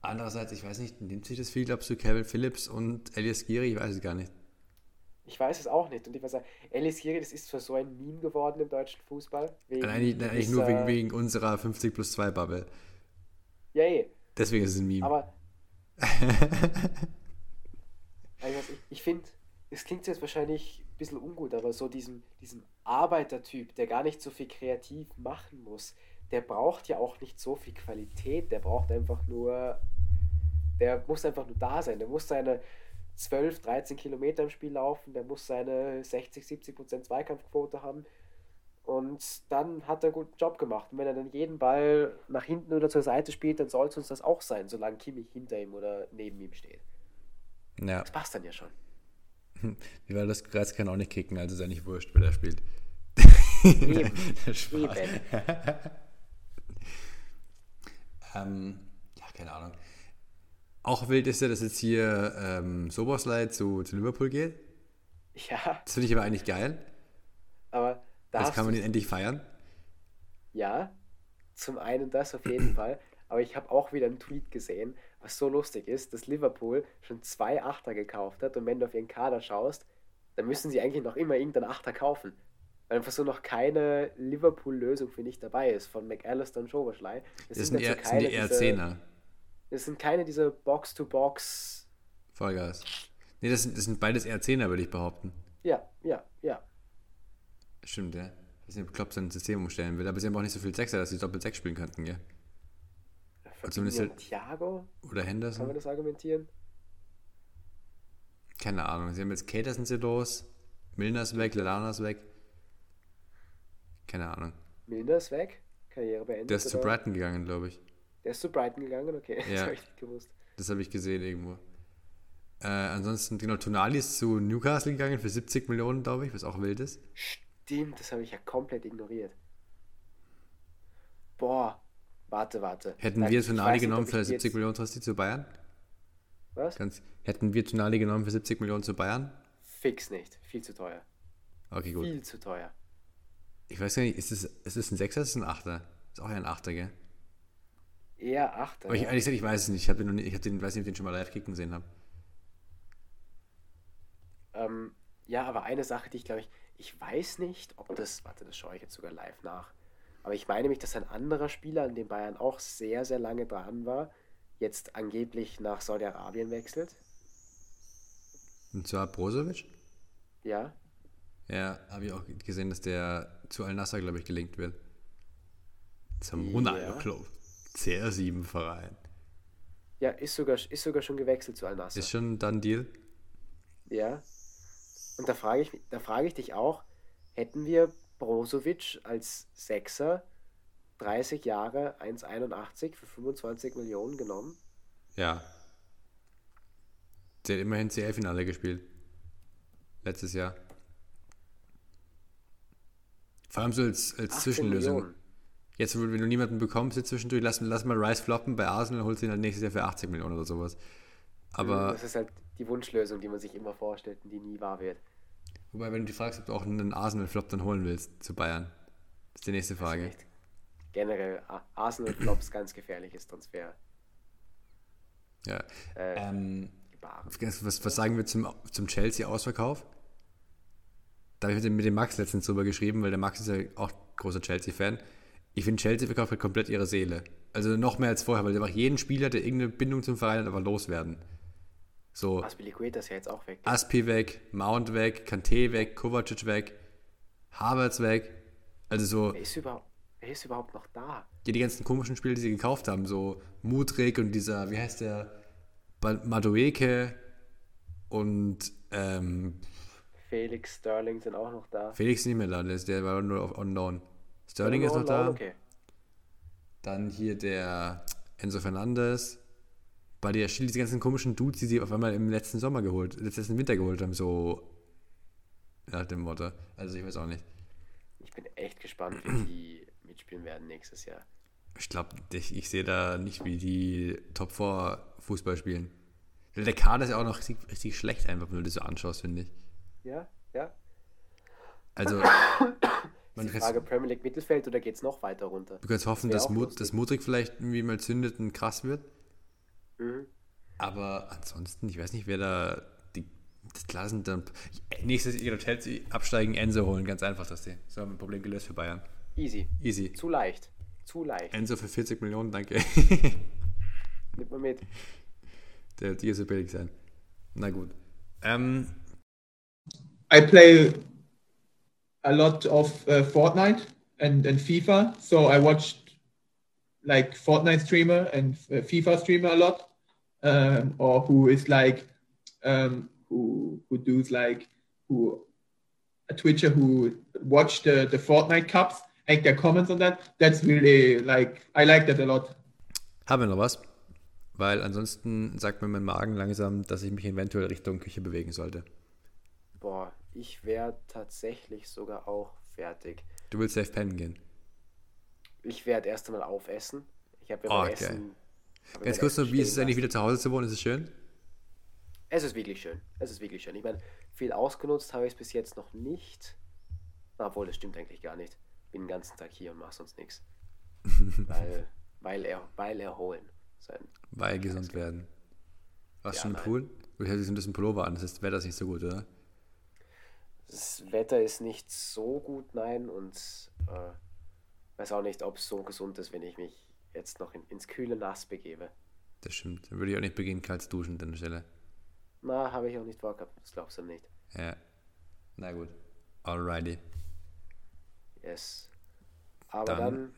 Andererseits, ich weiß nicht, nimmt sich das viel, glaubst du, Calvin Phillips und Elias Giri? Ich weiß es gar nicht. Ich weiß es auch nicht. Und ich weiß sagen, Elias Giri, das ist zwar so ein Meme geworden im deutschen Fußball. Wegen Nein, eigentlich, eigentlich nur dieser- wegen, wegen unserer 50 plus 2 Bubble. Ja, eh. Deswegen ist es ein Meme. Aber. also ich ich finde, es klingt jetzt wahrscheinlich ein bisschen ungut, aber so diesen, diesen Arbeitertyp, der gar nicht so viel kreativ machen muss, der braucht ja auch nicht so viel Qualität, der braucht einfach nur. Der muss einfach nur da sein, der muss seine 12, 13 Kilometer im Spiel laufen, der muss seine 60, 70 Prozent Zweikampfquote haben. Und dann hat er einen guten Job gemacht. Und wenn er dann jeden Ball nach hinten oder zur Seite spielt, dann soll es uns das auch sein, solange Kimmich hinter ihm oder neben ihm steht. ja, Das passt dann ja schon. wie war das? Kreis kann auch nicht kicken, also ist ja nicht wurscht, wer da spielt. Eben. Eben. Ähm, ja, keine Ahnung. Auch wild ist ja, dass jetzt hier ähm, Soboslai zu, zu Liverpool geht. Ja, Das finde ich aber eigentlich geil. Aber da Jetzt hast kann man ihn endlich feiern. ja, zum einen das auf jeden Fall, aber ich habe auch wieder einen Tweet gesehen, was so lustig ist, dass Liverpool schon zwei Achter gekauft hat und wenn du auf ihren Kader schaust, dann müssen sie eigentlich noch immer irgendeinen Achter kaufen. Weil einfach so noch keine Liverpool-Lösung für nicht dabei ist, von McAllister und Schoberschlei. Das sind, eher, sind die eher Zehner. Das sind keine dieser Box-to-Box. Vollgas. Nee, das sind, das sind beides eher Zehner, würde ich behaupten. Ja, ja, ja. Stimmt, ja. Ich weiß nicht, ob Klopp sein System umstellen will, aber sie haben auch nicht so viel Sechser, dass sie doppelt Sechs spielen könnten, gell? zumindest Fabinho und Thiago, Oder kann man Henderson? das argumentieren? Keine Ahnung. Sie haben jetzt Cater sind sie los, Milner ist weg, Lallana ist weg. Keine Ahnung. Milner ist weg, Karriere beendet. Der ist zu oder? Brighton gegangen, glaube ich. Der ist zu Brighton gegangen, okay. Ja. Das habe ich nicht gewusst. Das habe ich gesehen irgendwo. Äh, ansonsten, genau, Tonali ist zu Newcastle gegangen für 70 Millionen, glaube ich, was auch wild ist. Stimmt, das habe ich ja komplett ignoriert. Boah, warte, warte. Hätten Nein, wir Tonali nicht, genommen ich für die 70 jetzt- Millionen Trasti zu Bayern? Was? Ganz, hätten wir Tonali genommen für 70 Millionen zu Bayern? Fix nicht. Viel zu teuer. Okay, gut. Viel zu teuer. Ich weiß gar nicht, ist es, ist es ein Sechser, ist es ein Achter? Ist auch eher ein Achter, gell? Eher Achter. Aber ich, ehrlich gesagt, ich weiß es nicht. Ich, hab den ich hab den, weiß nicht, ob ich den schon mal live kicken gesehen habe. Ähm, ja, aber eine Sache, die ich glaube ich, ich weiß nicht, ob das, warte, das schaue ich jetzt sogar live nach. Aber ich meine mich, dass ein anderer Spieler, an dem Bayern auch sehr, sehr lange dran war, jetzt angeblich nach Saudi-Arabien wechselt. Und zwar Brozovic. Ja, Ja, habe ich auch gesehen, dass der zu Al-Nassr, glaube ich, gelinkt wird. Zum Ronaldo Ja. Club. CR7-Verein. ja, ist sogar, ist sogar schon gewechselt zu Al-Nassr. Ist schon dann Deal? Ja. Und da frage ich, da frage ich dich auch, hätten wir Brozovic als Sechser 30 Jahre 1,81 für 25 Millionen genommen? Ja. Der hat immerhin CL-Finale gespielt. Letztes Jahr. Vor allem so als, als 18 Zwischenlösung. Millionen. Jetzt, wenn du niemanden bekommst, jetzt zwischendurch, lass, lass mal Rice floppen bei Arsenal, holst ihn halt nächstes Jahr für 80 Millionen oder sowas. Aber, Das ist halt die Wunschlösung, die man sich immer vorstellt und die nie wahr wird. Wobei, wenn du dich fragst, ob du auch einen Arsenal-Flop dann holen willst zu Bayern, ist die nächste Frage. Echt. Generell, A- Arsenal Flops ganz gefährliches Transfer. Ja. Äh, Ähm, was, was sagen wir zum, zum Chelsea-Ausverkauf? Da habe ich mit dem, mit dem Max letztens drüber geschrieben, weil der Max ist ja auch großer Chelsea-Fan. Ich finde, Chelsea verkauft halt komplett ihre Seele. Also noch mehr als vorher, weil sie einfach jeden Spieler, der irgendeine Bindung zum Verein hat, einfach loswerden. So, Aspilicueta ist ja jetzt auch weg. Aspi weg, Mount weg, Kante weg, Kovacic weg, Havertz weg. Also so, Wer ist, überhaupt, wer ist überhaupt noch da? ja, die ganzen komischen Spiele, die sie gekauft haben, so Mudrik und dieser, wie heißt der, Madueke und ähm, Felix, Sterling sind auch noch da. Felix ist nicht mehr da, der, ist- der war nur auf on loan. Sterling ist noch da, Okay. dann hier der Enzo Fernandes, bei der Schild, diese ganzen komischen Dudes, die sie auf einmal im letzten Sommer geholt, letzten Winter geholt haben, so nach dem Motto. Also ich weiß auch nicht. Ich bin echt gespannt, wie die mitspielen werden nächstes Jahr. Ich glaube, ich, ich sehe da nicht, wie die Top 4 Fußball spielen. Der Kader ist ja auch noch richtig, richtig schlecht, einfach, wenn du das so anschaust, finde ich. Ja, ja. Also, Ist man die kann, Frage Premier League Mittelfeld oder geht es noch weiter runter? du kannst hoffen, Das dass, Mut, dass Mudrik vielleicht irgendwie mal zündet und krass wird. Mhm. Aber ansonsten, ich weiß nicht, wer da die, das sind dann. Nächstes Jahr Chelsea absteigen, Enzo holen, ganz einfach das Ding. So haben wir ein Problem gelöst für Bayern. Easy. Easy. Zu leicht. Zu leicht. Enzo für 40 Millionen, danke. Nimmt man mit. Der wird so billig sein. Na gut. Ähm, I play a lot of uh, Fortnite and, and FIFA, so I watched like Fortnite streamer and uh, FIFA streamer a lot, um, or who is like um, who who does like who a Twitcher who watch the the Fortnite cups, make their comments on that. That's really like I like that a lot. haben wir noch was? Weil ansonsten sagt mir mein Magen langsam, dass ich mich eventuell Richtung Küche bewegen sollte. Boah, ich wäre tatsächlich sogar auch fertig. Du willst safe pennen gehen. Ich werde erst einmal aufessen. Ich habe ja Oh, geil. Essen. Ganz kurz noch, wie ist es eigentlich wieder zu Hause zu wohnen? Ist es schön? Es ist wirklich schön. Es ist wirklich schön. Ich meine, viel ausgenutzt habe ich es bis jetzt noch nicht. Obwohl, das stimmt eigentlich gar nicht. Bin den ganzen Tag hier und mache sonst nichts. weil, weil, er, weil erholen. Sein. Weil gesund werden. Warst Ja, du im nein. Pool? Du hättest ein bisschen Pullover an, das ist, Wetter ist nicht so gut, oder? Das Wetter ist nicht so gut, nein. Und äh, weiß auch nicht, ob es so gesund ist, wenn ich mich jetzt noch in, ins kühle Nass begebe. Das stimmt. Dann würde ich auch nicht beginnen, kalt duschen an der Stelle. Na, habe ich auch nicht vorgehabt. Das glaubst du nicht. Ja. Na gut. Alrighty. Yes. Aber Dann dann,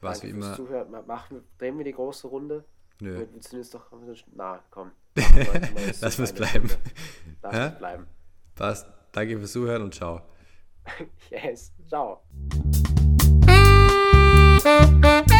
Was wie immer. Zuhören. Ma- Machen drehen wir die große Runde? Nö. Wir sind jetzt doch. Na, komm. Lass mir's bleiben. Lass es bleiben. Passt. Danke fürs Zuhören und ciao. Yes. Ciao. Música